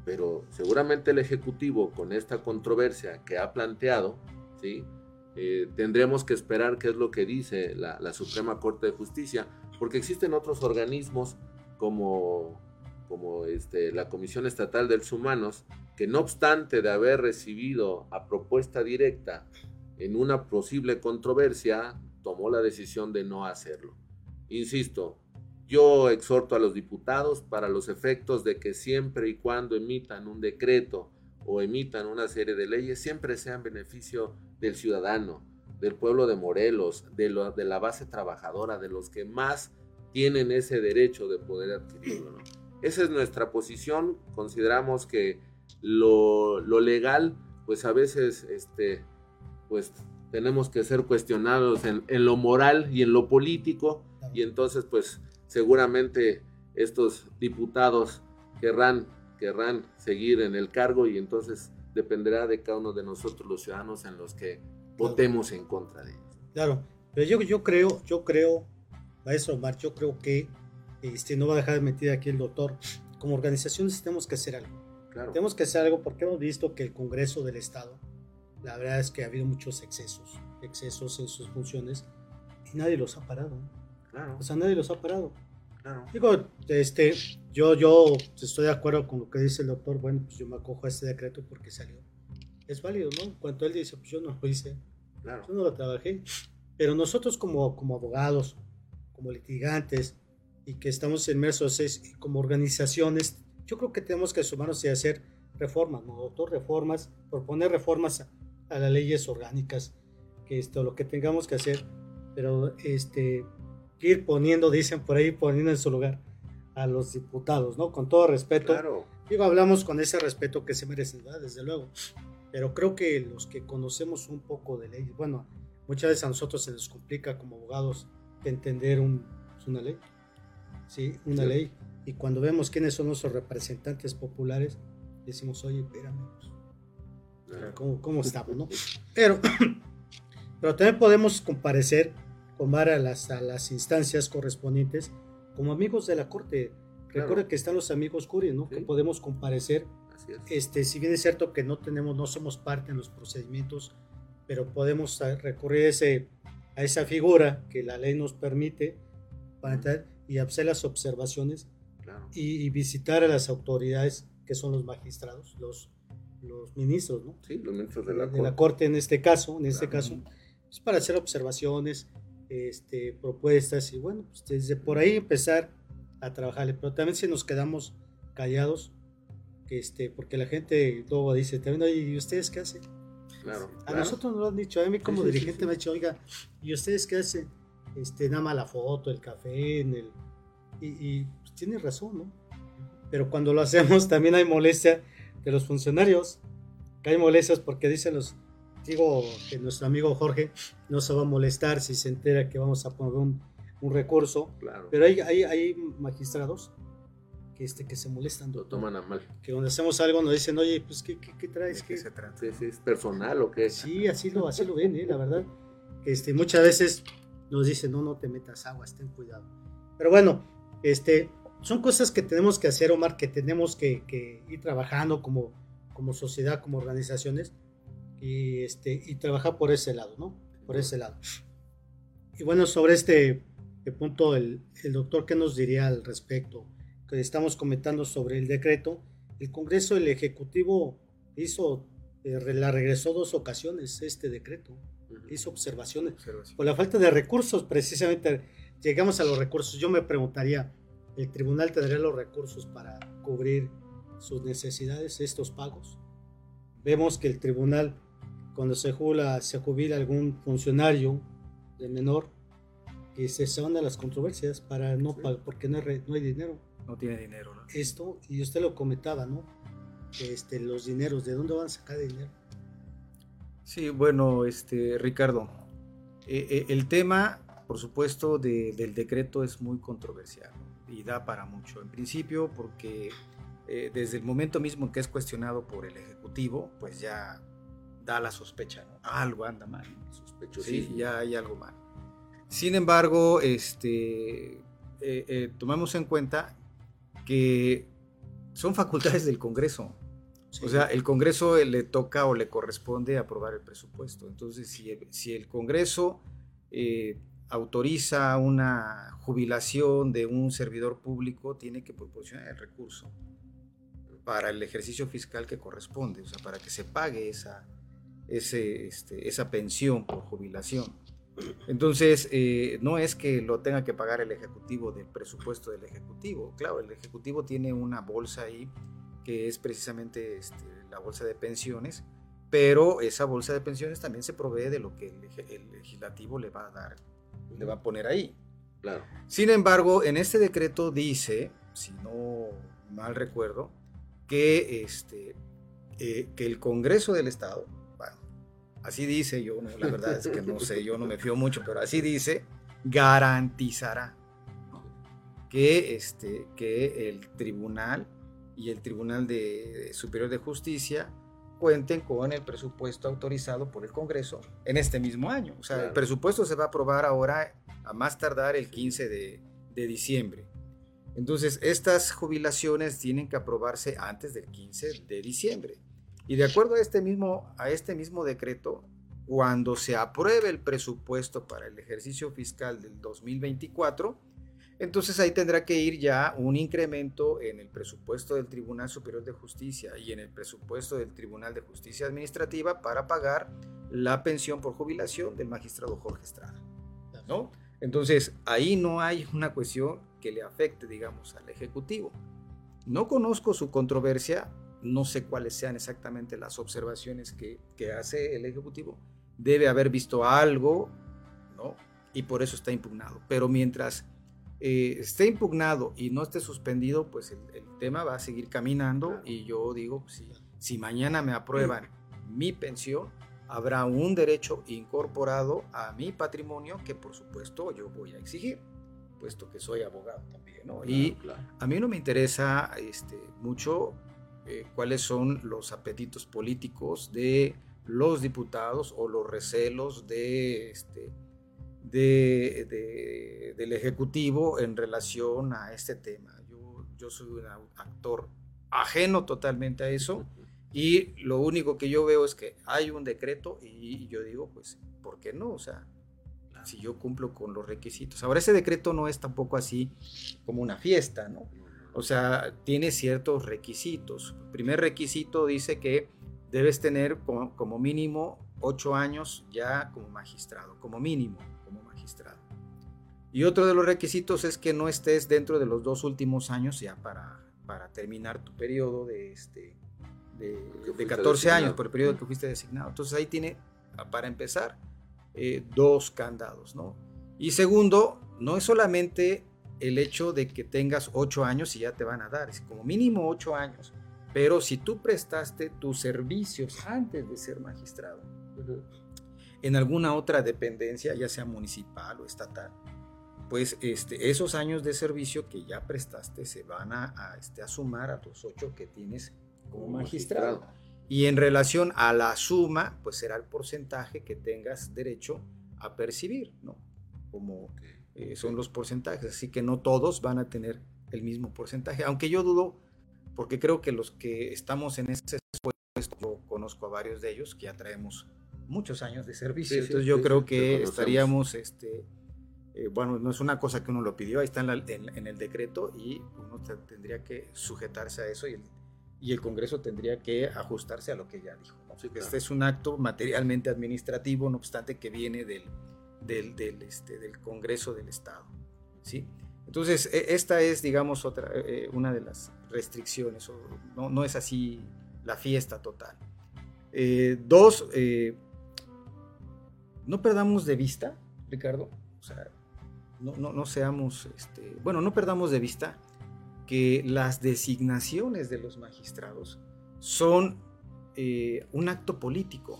Pero seguramente el Ejecutivo, con esta controversia que ha planteado, ¿sí? Eh, tendremos que esperar qué es lo que dice la, la, Suprema Corte de Justicia, porque existen otros organismos como, como este, la Comisión Estatal de Derechos Humanos, que no obstante de haber recibido a propuesta directa en una posible controversia, tomó la decisión de no hacerlo. Insisto, yo exhorto a los diputados para los efectos de que siempre y cuando emitan un decreto o emitan una serie de leyes, siempre sean beneficio del ciudadano, del pueblo de Morelos, de, de la base trabajadora, de los que más tienen ese derecho de poder adquirirlo. Esa es nuestra posición. Consideramos que lo, lo legal, pues a veces, este, pues tenemos que ser cuestionados en, lo moral y en lo político y entonces pues seguramente estos diputados querrán, querrán seguir en el cargo y entonces dependerá de cada uno de nosotros los ciudadanos en los que votemos en contra de ellos. Claro, pero yo, yo creo, yo creo, maestro Omar, yo creo que este, no va a dejar de mentir aquí el doctor, como organizaciones tenemos que hacer algo. Claro. Tenemos que hacer algo porque hemos visto que el Congreso del Estado la verdad es que ha habido muchos excesos, excesos en sus funciones y nadie los ha parado. Claro. O sea, nadie los ha parado. Claro. Digo, este, yo, yo estoy de acuerdo con lo que dice el doctor. Bueno, pues yo me acojo a este decreto porque salió. Es válido, ¿no? Cuando él dice, pues yo no lo hice. Claro. Yo no lo trabajé. Pero nosotros como, como abogados, como litigantes y que estamos inmersos como organizaciones, yo creo que tenemos que sumarnos y hacer reformas, ¿no, doctor? Reformas, proponer reformas a las leyes orgánicas, que esto, lo que tengamos que hacer, pero este, ir poniendo, dicen por ahí, poniendo en su lugar a los diputados, ¿no? Con todo respeto. Claro. Digo, hablamos con ese respeto que se merecen, ¿verdad? Desde luego. Pero creo que los que conocemos un poco de leyes, bueno, muchas veces a nosotros se nos complica como abogados entender un, una ley. Sí, una ley. Y cuando vemos quiénes son nuestros representantes populares, decimos, oye, espérame, pues, cómo, estamos, ¿no? Pero, pero también podemos comparecer con a las, a las instancias correspondientes como amigos de la corte. Recuerda que están los amigos Curi, ¿no? Que podemos comparecer. Este, si bien es cierto que no tenemos, no somos parte en los procedimientos, pero podemos recurrir ese, a esa figura que la ley nos permite para entrar y hacer las observaciones y, y, visitar a las autoridades que son los magistrados, los, los ministros, ¿no? Sí, los ministros de la, de la Corte en este caso, en este caso, es pues, para hacer observaciones, este, propuestas y bueno, pues desde por ahí empezar a trabajarle, pero también si nos quedamos callados, este, porque la gente luego dice, también, oye, ¿y ustedes qué hacen? Claro, a nosotros nos lo han dicho, a mí como dirigente me ha dicho, oiga, ¿y ustedes qué hacen? Este, nada más la foto, el café, en el... Y, y pues, tiene razón, ¿no? Pero cuando lo hacemos también hay molestia de los funcionarios, que hay molestias porque dicen los, digo que nuestro amigo Jorge no se va a molestar si se entera que vamos a poner un, un recurso, claro. pero hay, hay, hay, magistrados que, este, que se molestan. Lo toman a mal. Que cuando hacemos algo nos dicen, oye, pues, ¿qué, qué, qué traes? ¿Qué, se trata? ¿Es, personal o qué? Sí, así lo, así lo ven, ¿eh? la verdad. Que este, muchas veces nos dicen, no, no te metas aguas, ten cuidado. Pero bueno, este, son cosas que tenemos que hacer, Omar, que tenemos que, que ir trabajando como, como sociedad, como organizaciones, y, este, y trabajar por ese lado, ¿no? Por ese lado. Y bueno, sobre este De punto, el, el doctor, ¿qué nos diría al respecto? Que estamos comentando sobre el decreto. El Congreso, el Ejecutivo hizo, eh, la regresó dos ocasiones este decreto. Hizo observaciones. Observación. Por la falta de recursos, precisamente, llegamos a los recursos. Yo me preguntaría, ¿el tribunal tendría los recursos para cubrir sus necesidades, estos pagos? Vemos que el tribunal, cuando se jubila, se jubila algún funcionario de menor, que se van a las controversias para no Sí. pa- porque no hay, re- no hay dinero. No tiene dinero. ¿no? Esto, y usted lo comentaba, ¿no? Este, los dineros, ¿de dónde van a sacar dinero? Sí, bueno, este, Ricardo, eh, eh, el tema, por supuesto, de- del decreto es muy controversial. Y da para mucho. En principio, porque eh, desde el momento mismo en que es cuestionado por el Ejecutivo, pues ya da la sospecha, ¿no? Algo anda mal. ¿no? Sospechosísimo. Sí, ya hay algo mal. Sin embargo, este, eh, eh, tomamos en cuenta que son facultades del Congreso. O sea, el Congreso eh, le toca o le corresponde aprobar el presupuesto. Entonces, si el, si el Congreso eh, autoriza una jubilación de un servidor público, tiene que proporcionar el recurso para el ejercicio fiscal que corresponde, o sea, para que se pague esa, ese, este, esa pensión por jubilación. Entonces, eh, no es que lo tenga que pagar el Ejecutivo del presupuesto del Ejecutivo. Claro, el Ejecutivo tiene una bolsa ahí que es precisamente este, la bolsa de pensiones, pero esa bolsa de pensiones también se provee de lo que el, leg- el legislativo le va a dar, le va a poner ahí. Claro. Sin embargo, en este decreto dice, si no mal recuerdo, que, este, eh, que el Congreso del Estado, bueno, así dice, yo no, la verdad es que no sé, yo no me fío mucho, pero así dice, garantizará que, este, que el tribunal y el Tribunal de Superior de Justicia cuenten con el presupuesto autorizado por el Congreso en este mismo año. O sea, el presupuesto se va a aprobar ahora a más tardar el 15 de, de diciembre. Entonces, estas jubilaciones tienen que aprobarse antes del 15 de diciembre. Y de acuerdo a este mismo, a este mismo decreto, cuando se apruebe el presupuesto para el ejercicio fiscal del 2024, entonces ahí tendrá que ir ya un incremento en el presupuesto del Tribunal Superior de Justicia y en el presupuesto del Tribunal de Justicia Administrativa para pagar la pensión por jubilación del magistrado Jorge Estrada. ¿no? Entonces, ahí no hay una cuestión que le afecte, digamos, al Ejecutivo. No conozco su controversia, no sé cuáles sean exactamente las observaciones que, que hace el Ejecutivo. Debe haber visto algo, ¿no? Y por eso está impugnado. Pero mientras eh, esté impugnado y no esté suspendido, pues el, el tema va a seguir caminando y yo digo, si, si mañana me aprueban mi pensión, habrá un derecho incorporado a mi patrimonio que por supuesto yo voy a exigir, puesto que soy abogado también, ¿no? Y claro. a mí no me interesa este, mucho eh, cuáles son los apetitos políticos de los diputados o los recelos de, este, de- de- del Ejecutivo en relación a este tema. Yo, yo soy un actor ajeno totalmente a eso y lo único que yo veo es que hay un decreto y yo digo, pues, ¿por qué no? O sea, si yo cumplo con los requisitos. Ahora, ese decreto no es tampoco así como una fiesta, ¿no? O sea, tiene ciertos requisitos. El primer requisito dice que debes tener como, como mínimo ocho años ya como magistrado, como mínimo Y otro de los requisitos es que no estés dentro de los dos últimos años ya para, para terminar tu periodo de, este, de, de fuiste 14 designado. años, por el periodo que fuiste designado. Entonces ahí tiene, para empezar, eh, dos candados, ¿no? Y segundo, no es solamente el hecho de que tengas ocho años y ya te van a dar, es como mínimo ocho años. Pero si tú prestaste tus servicios antes de ser magistrado en alguna otra dependencia, ya sea municipal o estatal, pues este, esos años de servicio que ya prestaste se van a, a, este, a sumar a los ocho que tienes como Como magistrado. magistrado. Y en relación a la suma, pues será el porcentaje que tengas derecho a percibir, ¿no? Como eh, son los porcentajes. Así que no todos van a tener el mismo porcentaje. Aunque yo dudo, porque creo que los que estamos en ese puesto, yo conozco a varios de ellos que ya traemos muchos años de servicio. Sí, Entonces yo sí, creo sí, que estaríamos este, eh, bueno, no es una cosa que uno lo pidió, ahí está en, el decreto y uno tendría que sujetarse a eso y el, y el, Congreso tendría que ajustarse a lo que ya dijo. Este es un acto materialmente administrativo, no obstante que viene del, del, del, este, del Congreso del Estado. ¿sí? Entonces, e, esta es, digamos, otra, eh, una de las restricciones, no, no, es así la fiesta total. Eh, dos, eh, no perdamos de vista, Ricardo, o sea, no, no, no seamos, este, bueno, no perdamos de vista que las designaciones de los magistrados son un acto político,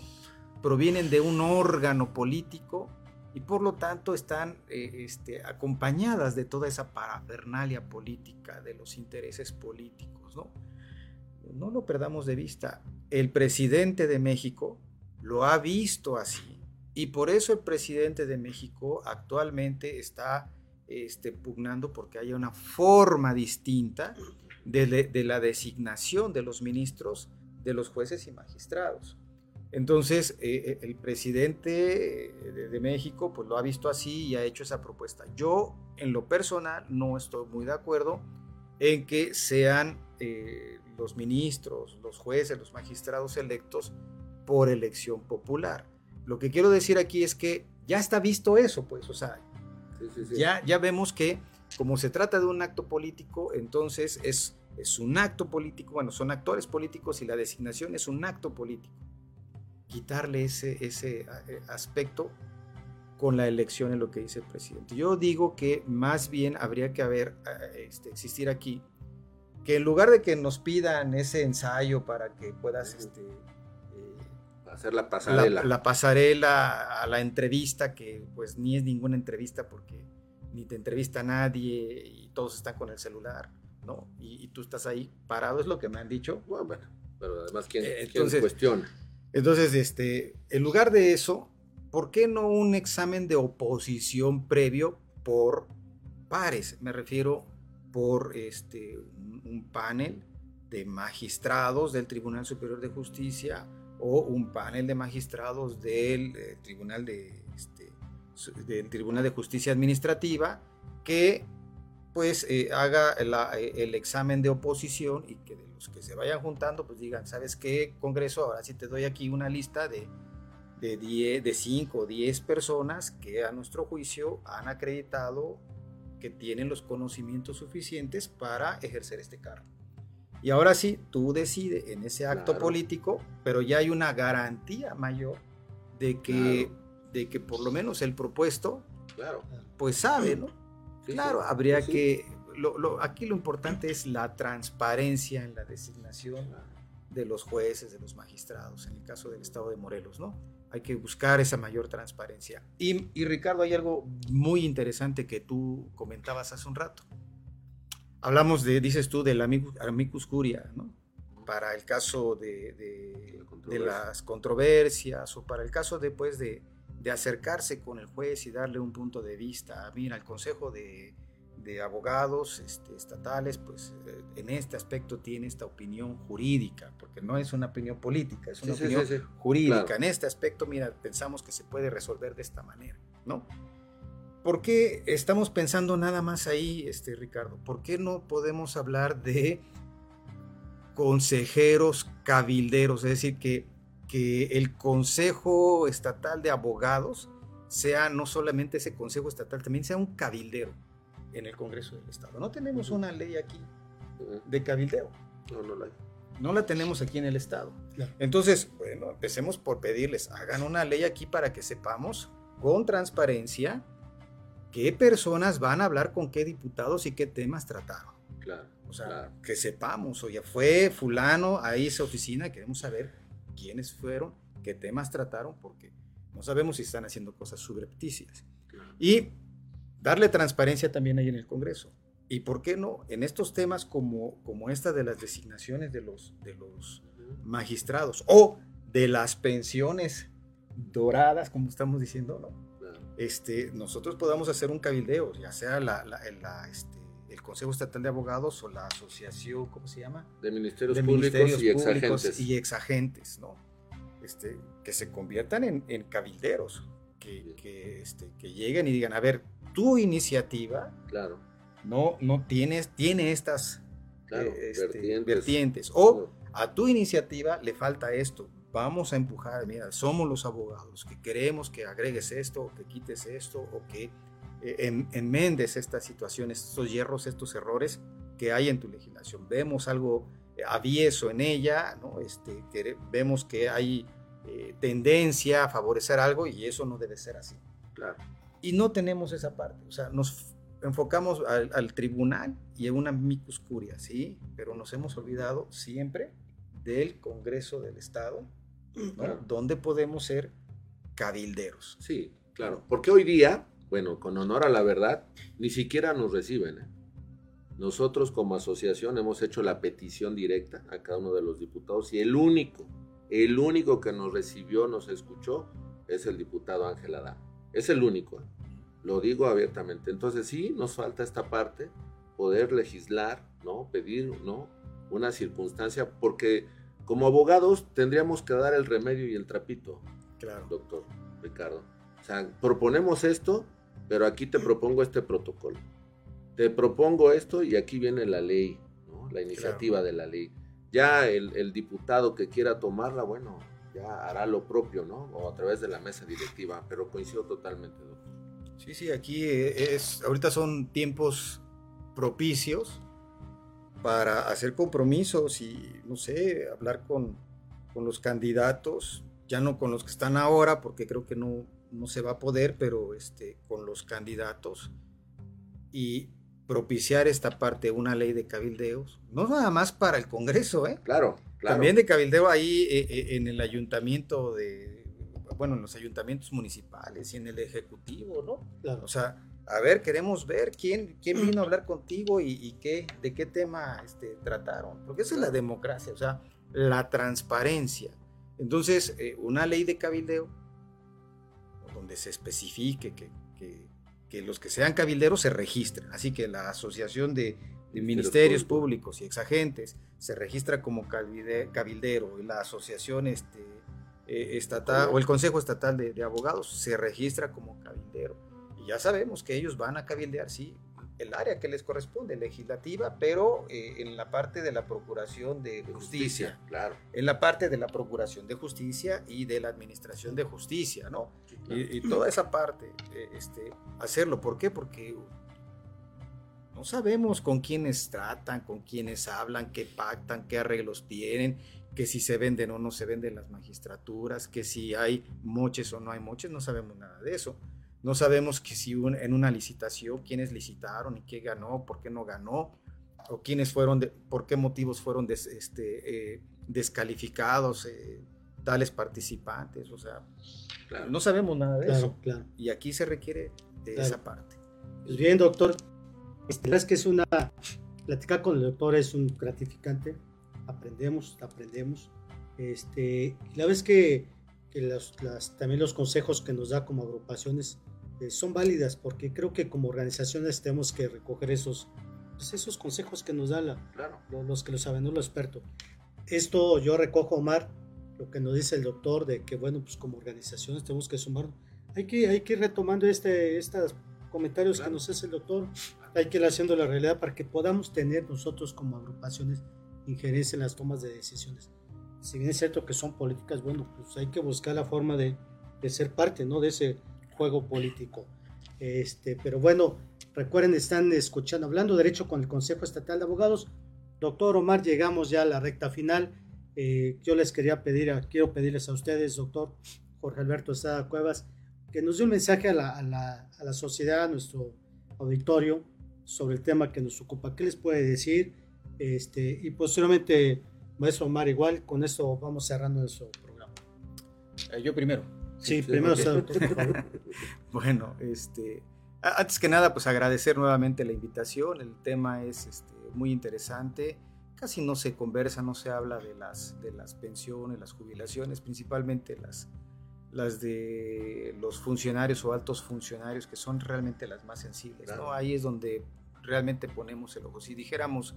provienen de un órgano político y por lo tanto están eh, este, acompañadas de toda esa parafernalia política, de los intereses políticos. ¿no? no lo perdamos de vista. El presidente de México lo ha visto así y por eso el presidente de México actualmente está este, pugnando porque haya una forma distinta de la designación de los ministros, de los jueces y magistrados. Entonces, eh, eh, el presidente de, México pues lo ha visto así y ha hecho esa propuesta. Yo, en lo personal, no estoy muy de acuerdo en que sean eh, los ministros, los jueces, los magistrados electos por elección popular. Lo que quiero decir aquí es que ya está visto eso, pues, o sea, Ya, ya vemos que como se trata de un acto político, entonces es, es un acto político, bueno, son actores políticos y la designación es un acto político. Quitarle ese, ese eh, aspecto con la elección en lo que dice el presidente. Yo digo que más bien habría que haber, eh, este, existir aquí, que en lugar de que nos pidan ese ensayo para que puedas este, hacer la pasarela. La, pasarela a la entrevista, que pues ni es ninguna entrevista porque ni te entrevista nadie y todos están con el celular, ¿no? Y, tú estás ahí parado, es lo que me han dicho. Bueno, pero además, ¿quién, entonces, cuestiona? Entonces, este, en lugar de eso, ¿por qué no un examen de oposición previo por pares? Me refiero por este, un panel de magistrados del Tribunal Superior de Justicia o un panel de magistrados del eh, Tribunal de, este, del Tribunal de Justicia Administrativa que pues eh, haga eh, el examen de oposición y que de los que se vayan juntando pues digan, ¿sabes qué, Congreso? Ahora sí te doy aquí una lista de, de, 10, de 5 o 10 personas que a nuestro juicio han acreditado que tienen los conocimientos suficientes para ejercer este cargo. Y ahora sí, tú decides en ese acto político, pero ya hay una garantía mayor de que, de que por lo menos el propuesto, claro. pues sabe, ¿no? claro, habría que... Lo, aquí lo importante es la transparencia en la designación de los jueces, de los magistrados, en el caso del estado de Morelos, ¿no? Hay que buscar esa mayor transparencia. Y, Ricardo, hay algo muy interesante que tú comentabas hace un rato. Hablamos de, dices tú, del amicus, curia, ¿no? Para el caso de, de, las controversias o para el caso después de, de acercarse con el juez y darle un punto de vista. Mira, el Consejo de, Abogados este, estatales, pues eh, en este aspecto tiene esta opinión jurídica, porque no es una opinión política, es una opinión jurídica. En este aspecto, mira, pensamos que se puede resolver de esta manera, ¿no? ¿Por qué estamos pensando nada más ahí, este, Ricardo? ¿Por qué no podemos hablar de consejeros cabilderos? Es decir, que que el Consejo Estatal de Abogados sea no solamente ese Consejo Estatal, también sea un cabildero en el Congreso del Estado. No tenemos una ley aquí de cabildeo. No, no la hay. No la tenemos aquí en el Estado. Entonces, bueno, empecemos por pedirles, hagan una ley aquí para que sepamos con transparencia qué personas van a hablar con qué diputados y qué temas trataron. Claro. O sea, que sepamos, oye, fue fulano a esa oficina, queremos saber quiénes fueron, qué temas trataron, porque no sabemos si están haciendo cosas subrepticias. Y darle transparencia también ahí en el Congreso. ¿Y por qué no? En estos temas como, como esta de las designaciones de los, de los magistrados o de las pensiones doradas, como estamos diciendo, ¿no? Este, nosotros podamos hacer un cabildeo, ya sea la, este, el Consejo Estatal de Abogados o la Asociación, ¿cómo se llama? De Ministerios, Públicos, y, exagentes. y Exagentes. ¿no? Este, que se conviertan en, cabilderos, que, que, este, que lleguen y digan, a ver, tu iniciativa Claro, no, no tienes, tiene estas claro. eh, este, vertientes. vertientes. O a tu iniciativa le falta esto. Vamos a empujar, mira, somos los abogados que queremos que agregues esto, o que quites esto, o que eh, en- enmendes estas situaciones, estos hierros, estos errores que hay en tu legislación. Vemos algo eh, avieso en ella, ¿no? este, que vemos que hay eh, tendencia a favorecer algo y eso no debe ser así. Claro. Y no tenemos esa parte, o sea, nos enfocamos al, al tribunal y a una micus curia, ¿sí? Pero nos hemos olvidado siempre del Congreso del Estado, ¿no? Claro. donde podemos ser cabilderos. Sí, claro. Porque hoy día, bueno, con honor a la verdad, ni siquiera nos reciben. ¿eh? Nosotros como asociación hemos hecho la petición directa a cada uno de los diputados y el único, el único que nos recibió, nos escuchó, es el diputado Ángel Adán. Es el único. ¿eh? Lo digo abiertamente. Entonces sí, nos falta esta parte, poder legislar, ¿no? Pedir, ¿no? Una circunstancia, porque como abogados tendríamos que dar el remedio y el trapito Claro. doctor Ricardo. O sea, proponemos esto, pero aquí te propongo este protocolo. Te propongo esto y aquí viene la ley, ¿no? la iniciativa de la ley. Ya el, el diputado que quiera tomarla, bueno, ya hará lo propio, ¿no? O a través de la mesa directiva, pero coincido totalmente, doctor. Sí, sí, aquí eh, es, ahorita son tiempos propicios para hacer compromisos y, no sé, hablar con, con los candidatos, ya no con los que están ahora, porque creo que no, no se va a poder, pero este, con los candidatos y propiciar esta parte, una ley de cabildeos, no nada más para el Congreso, ¿eh? Claro, claro. También de cabildeo ahí eh, eh, en el ayuntamiento de, bueno, en los ayuntamientos municipales y en el ejecutivo, ¿no? Claro. O sea, a ver, queremos ver quién, quién vino a hablar contigo y, y qué, de qué tema este, trataron. Porque esa es la democracia, o sea, la transparencia. Entonces, eh, una ley de cabildeo, donde se especifique que, que- que los que sean cabilderos se registren. Así que la Asociación de, de Ministerios Públicos. Públicos y Exagentes se registra como cabilde- cabildero y la Asociación este, eh, Estatal o el Consejo Estatal de, de Abogados se registra como cabildero. Ya sabemos que ellos van a cabildear, sí, el área que les corresponde, legislativa, pero eh, en la parte de la Procuración de Justicia, Claro. en la parte de la Procuración de Justicia y de la Administración de Justicia, ¿no? sí, claro. Y, y toda esa parte, eh, este, hacerlo. ¿Por qué? Porque no sabemos con quiénes tratan, con quiénes hablan, qué pactan, qué arreglos tienen, que si se venden o no se venden las magistraturas, que si hay moches o no hay moches, no sabemos nada de eso. No sabemos que si un- en una licitación, quiénes licitaron y qué ganó, por qué no ganó, o quiénes fueron, de- por qué motivos fueron des- este, eh, descalificados eh, tales participantes. O sea, claro. no sabemos nada de eso. Claro. Y aquí se requiere de Claro. esa parte. Pues bien, doctor. Este, la verdad es que es una. Platicar con el doctor es un gratificante. Aprendemos, aprendemos. Este, la es que, que los- las- también los consejos que nos da como agrupaciones eh, son válidas, porque creo que como organizaciones tenemos que recoger esos, pues, esos consejos que nos da la, claro. lo- los que lo saben, no los expertos. Esto yo recojo, Omar, lo que nos dice el doctor, de que, bueno, pues como organizaciones tenemos que sumar. Hay que, hay que ir retomando este, estos comentarios Claro. que nos hace el doctor, hay que ir haciendo la realidad para que podamos tener nosotros como agrupaciones injerencia en las tomas de decisiones. Si bien es cierto que son políticas, bueno, pues hay que buscar la forma de, de ser parte, ¿no? De ese juego político. Este, pero bueno, recuerden, están escuchando, hablando derecho con el Consejo Estatal de Abogados. Doctor Omar, llegamos ya a la recta final. Eh, yo les quería pedir, quiero pedirles a ustedes, doctor Jorge Alberto Estrada Cuevas, que nos dé un mensaje a la, a la- a la sociedad, a nuestro auditorio, sobre el tema que nos ocupa. ¿Qué les puede decir? Este, y posteriormente, maestro Omar, igual, con esto vamos cerrando nuestro programa. Eh, yo primero. Sí, primero, favor. Bueno, este, antes que nada, pues agradecer nuevamente la invitación. El tema es este, muy interesante. Casi no se conversa, no se habla de las, de las pensiones, las jubilaciones, principalmente las, las de los funcionarios o altos funcionarios, que son realmente las más sensibles. ¿no? Ahí es donde realmente ponemos el ojo. Si dijéramos,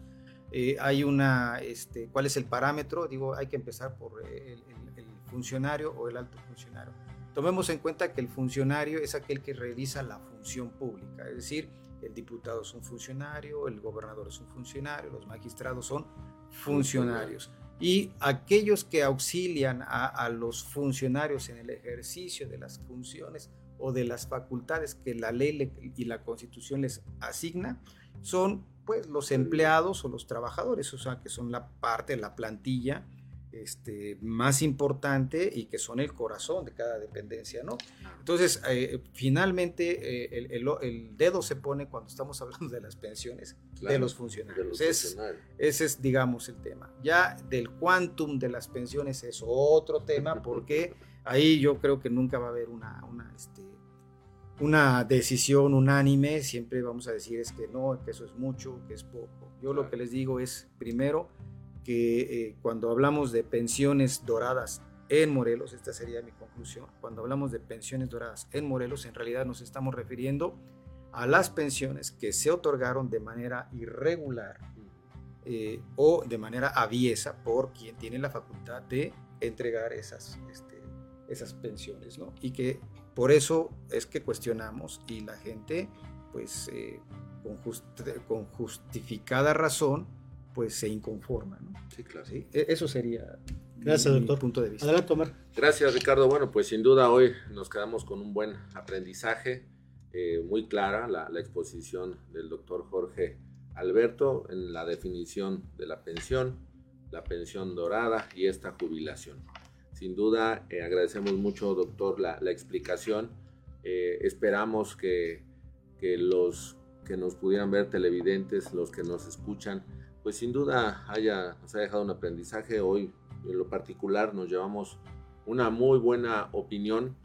eh, hay una, este, ¿cuál es el parámetro? Digo, hay que empezar por eh, el, el- el funcionario o el alto funcionario. Tomemos en cuenta que el funcionario es aquel que realiza la función pública, es decir, el diputado es un funcionario, el gobernador es un funcionario, los magistrados son funcionarios. Y aquellos que auxilian a, a los funcionarios en el ejercicio de las funciones o de las facultades que la ley y la constitución les asigna, son pues los empleados o los trabajadores, o sea, que son la parte, la plantilla este, más importante y que son el corazón de cada dependencia, ¿no? Entonces, eh, finalmente, eh, el, dedo se pone cuando estamos hablando de las pensiones de los funcionarios. ese es, digamos, el tema. Ya del quantum de las pensiones es otro tema porque ahí yo creo que nunca va a haber una, una, este, una decisión unánime. Siempre vamos a decir es que no, que eso es mucho, que es poco. Yo lo que les digo es, primero, que eh, cuando hablamos de pensiones doradas en Morelos, esta sería mi conclusión, cuando hablamos de pensiones doradas en Morelos, en realidad nos estamos refiriendo a las pensiones que se otorgaron de manera irregular eh, o de manera aviesa por quien tiene la facultad de entregar esas, este, esas pensiones, ¿no? Y que por eso es que cuestionamos y la gente, pues, eh, con, con justificada razón, pues se inconforma. ¿no? Sí, claro. ¿Sí? E, eso sería Gracias, mi doctor. punto de vista. Adelante, Omar. Gracias, Ricardo. Bueno, pues sin duda hoy nos quedamos con un buen aprendizaje, eh, muy clara la, la, exposición del doctor Jorge Alberto en la definición de la pensión, la pensión dorada y esta jubilación. Sin duda, eh, agradecemos mucho, doctor, la, la explicación. Eh, esperamos que, que los que nos pudieran ver televidentes, los que nos escuchan, pues sin duda haya, nos ha dejado un aprendizaje. Hoy, en lo particular, nos llevamos una muy buena opinión.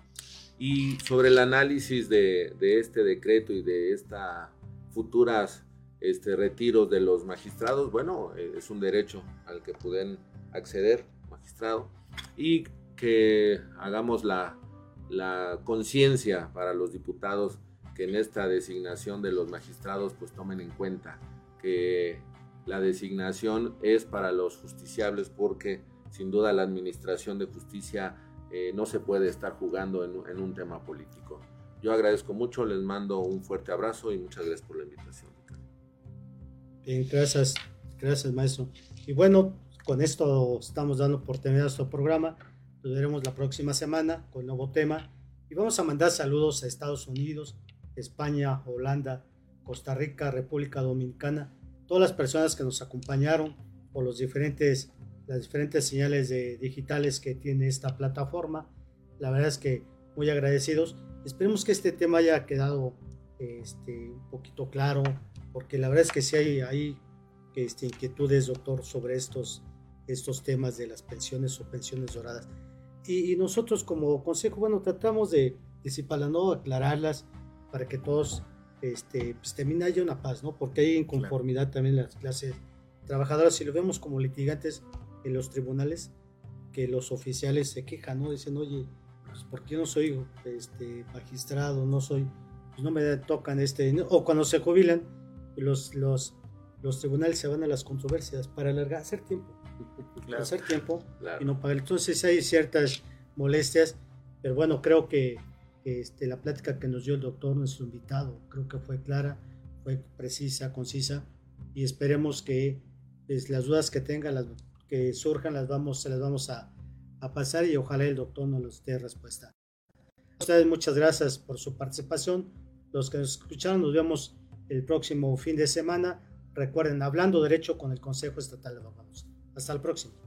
Y sobre el análisis de, de este decreto y de estas futuras este, retiros de los magistrados, bueno, eh, es un derecho al que pueden acceder, magistrado, y que hagamos la, la conciencia para los diputados que en esta designación de los magistrados pues tomen en cuenta que la designación es para los justiciables porque sin duda la administración de justicia eh, no se puede estar jugando en, un tema político. Yo agradezco mucho, les mando un fuerte abrazo y muchas gracias por la invitación. Bien, gracias, gracias maestro. Y bueno, con esto estamos dando por terminado nuestro programa. Nos veremos la próxima semana con nuevo tema. Y vamos a mandar saludos a Estados Unidos, España, Holanda, Costa Rica, República Dominicana todas las personas que nos acompañaron por los diferentes, las diferentes señales de, digitales que tiene esta plataforma. La verdad es que muy agradecidos. Esperemos que este tema haya quedado este, un poquito claro, porque la verdad es que sí hay, hay este, inquietudes, doctor, sobre estos, estos temas de las pensiones o pensiones doradas. Y, y nosotros como consejo, bueno, tratamos de, de si para no aclararlas, para que todos este, pues también haya una paz, ¿no? Porque hay inconformidad claro. también en las clases trabajadoras. Si lo vemos como litigantes en los tribunales, que los oficiales se quejan, ¿no? Dicen, oye, pues ¿por qué no soy este, magistrado? No soy, pues no me tocan este, o cuando se jubilan, los, los, los tribunales se van a las controversias para alargar, hacer tiempo, claro. hacer tiempo claro. y no pagar. Entonces hay ciertas molestias, pero bueno, creo que este, la plática que nos dio el doctor, nuestro invitado, creo que fue clara, fue precisa, concisa y esperemos que pues, las dudas que tengan, las que surjan, las vamos, se las vamos a, pasar y ojalá el doctor nos dé respuesta. Ustedes muchas gracias por su participación. Los que nos escucharon, nos vemos el próximo fin de semana. Recuerden, hablando derecho con el Consejo Estatal de Abogados. Hasta el próximo.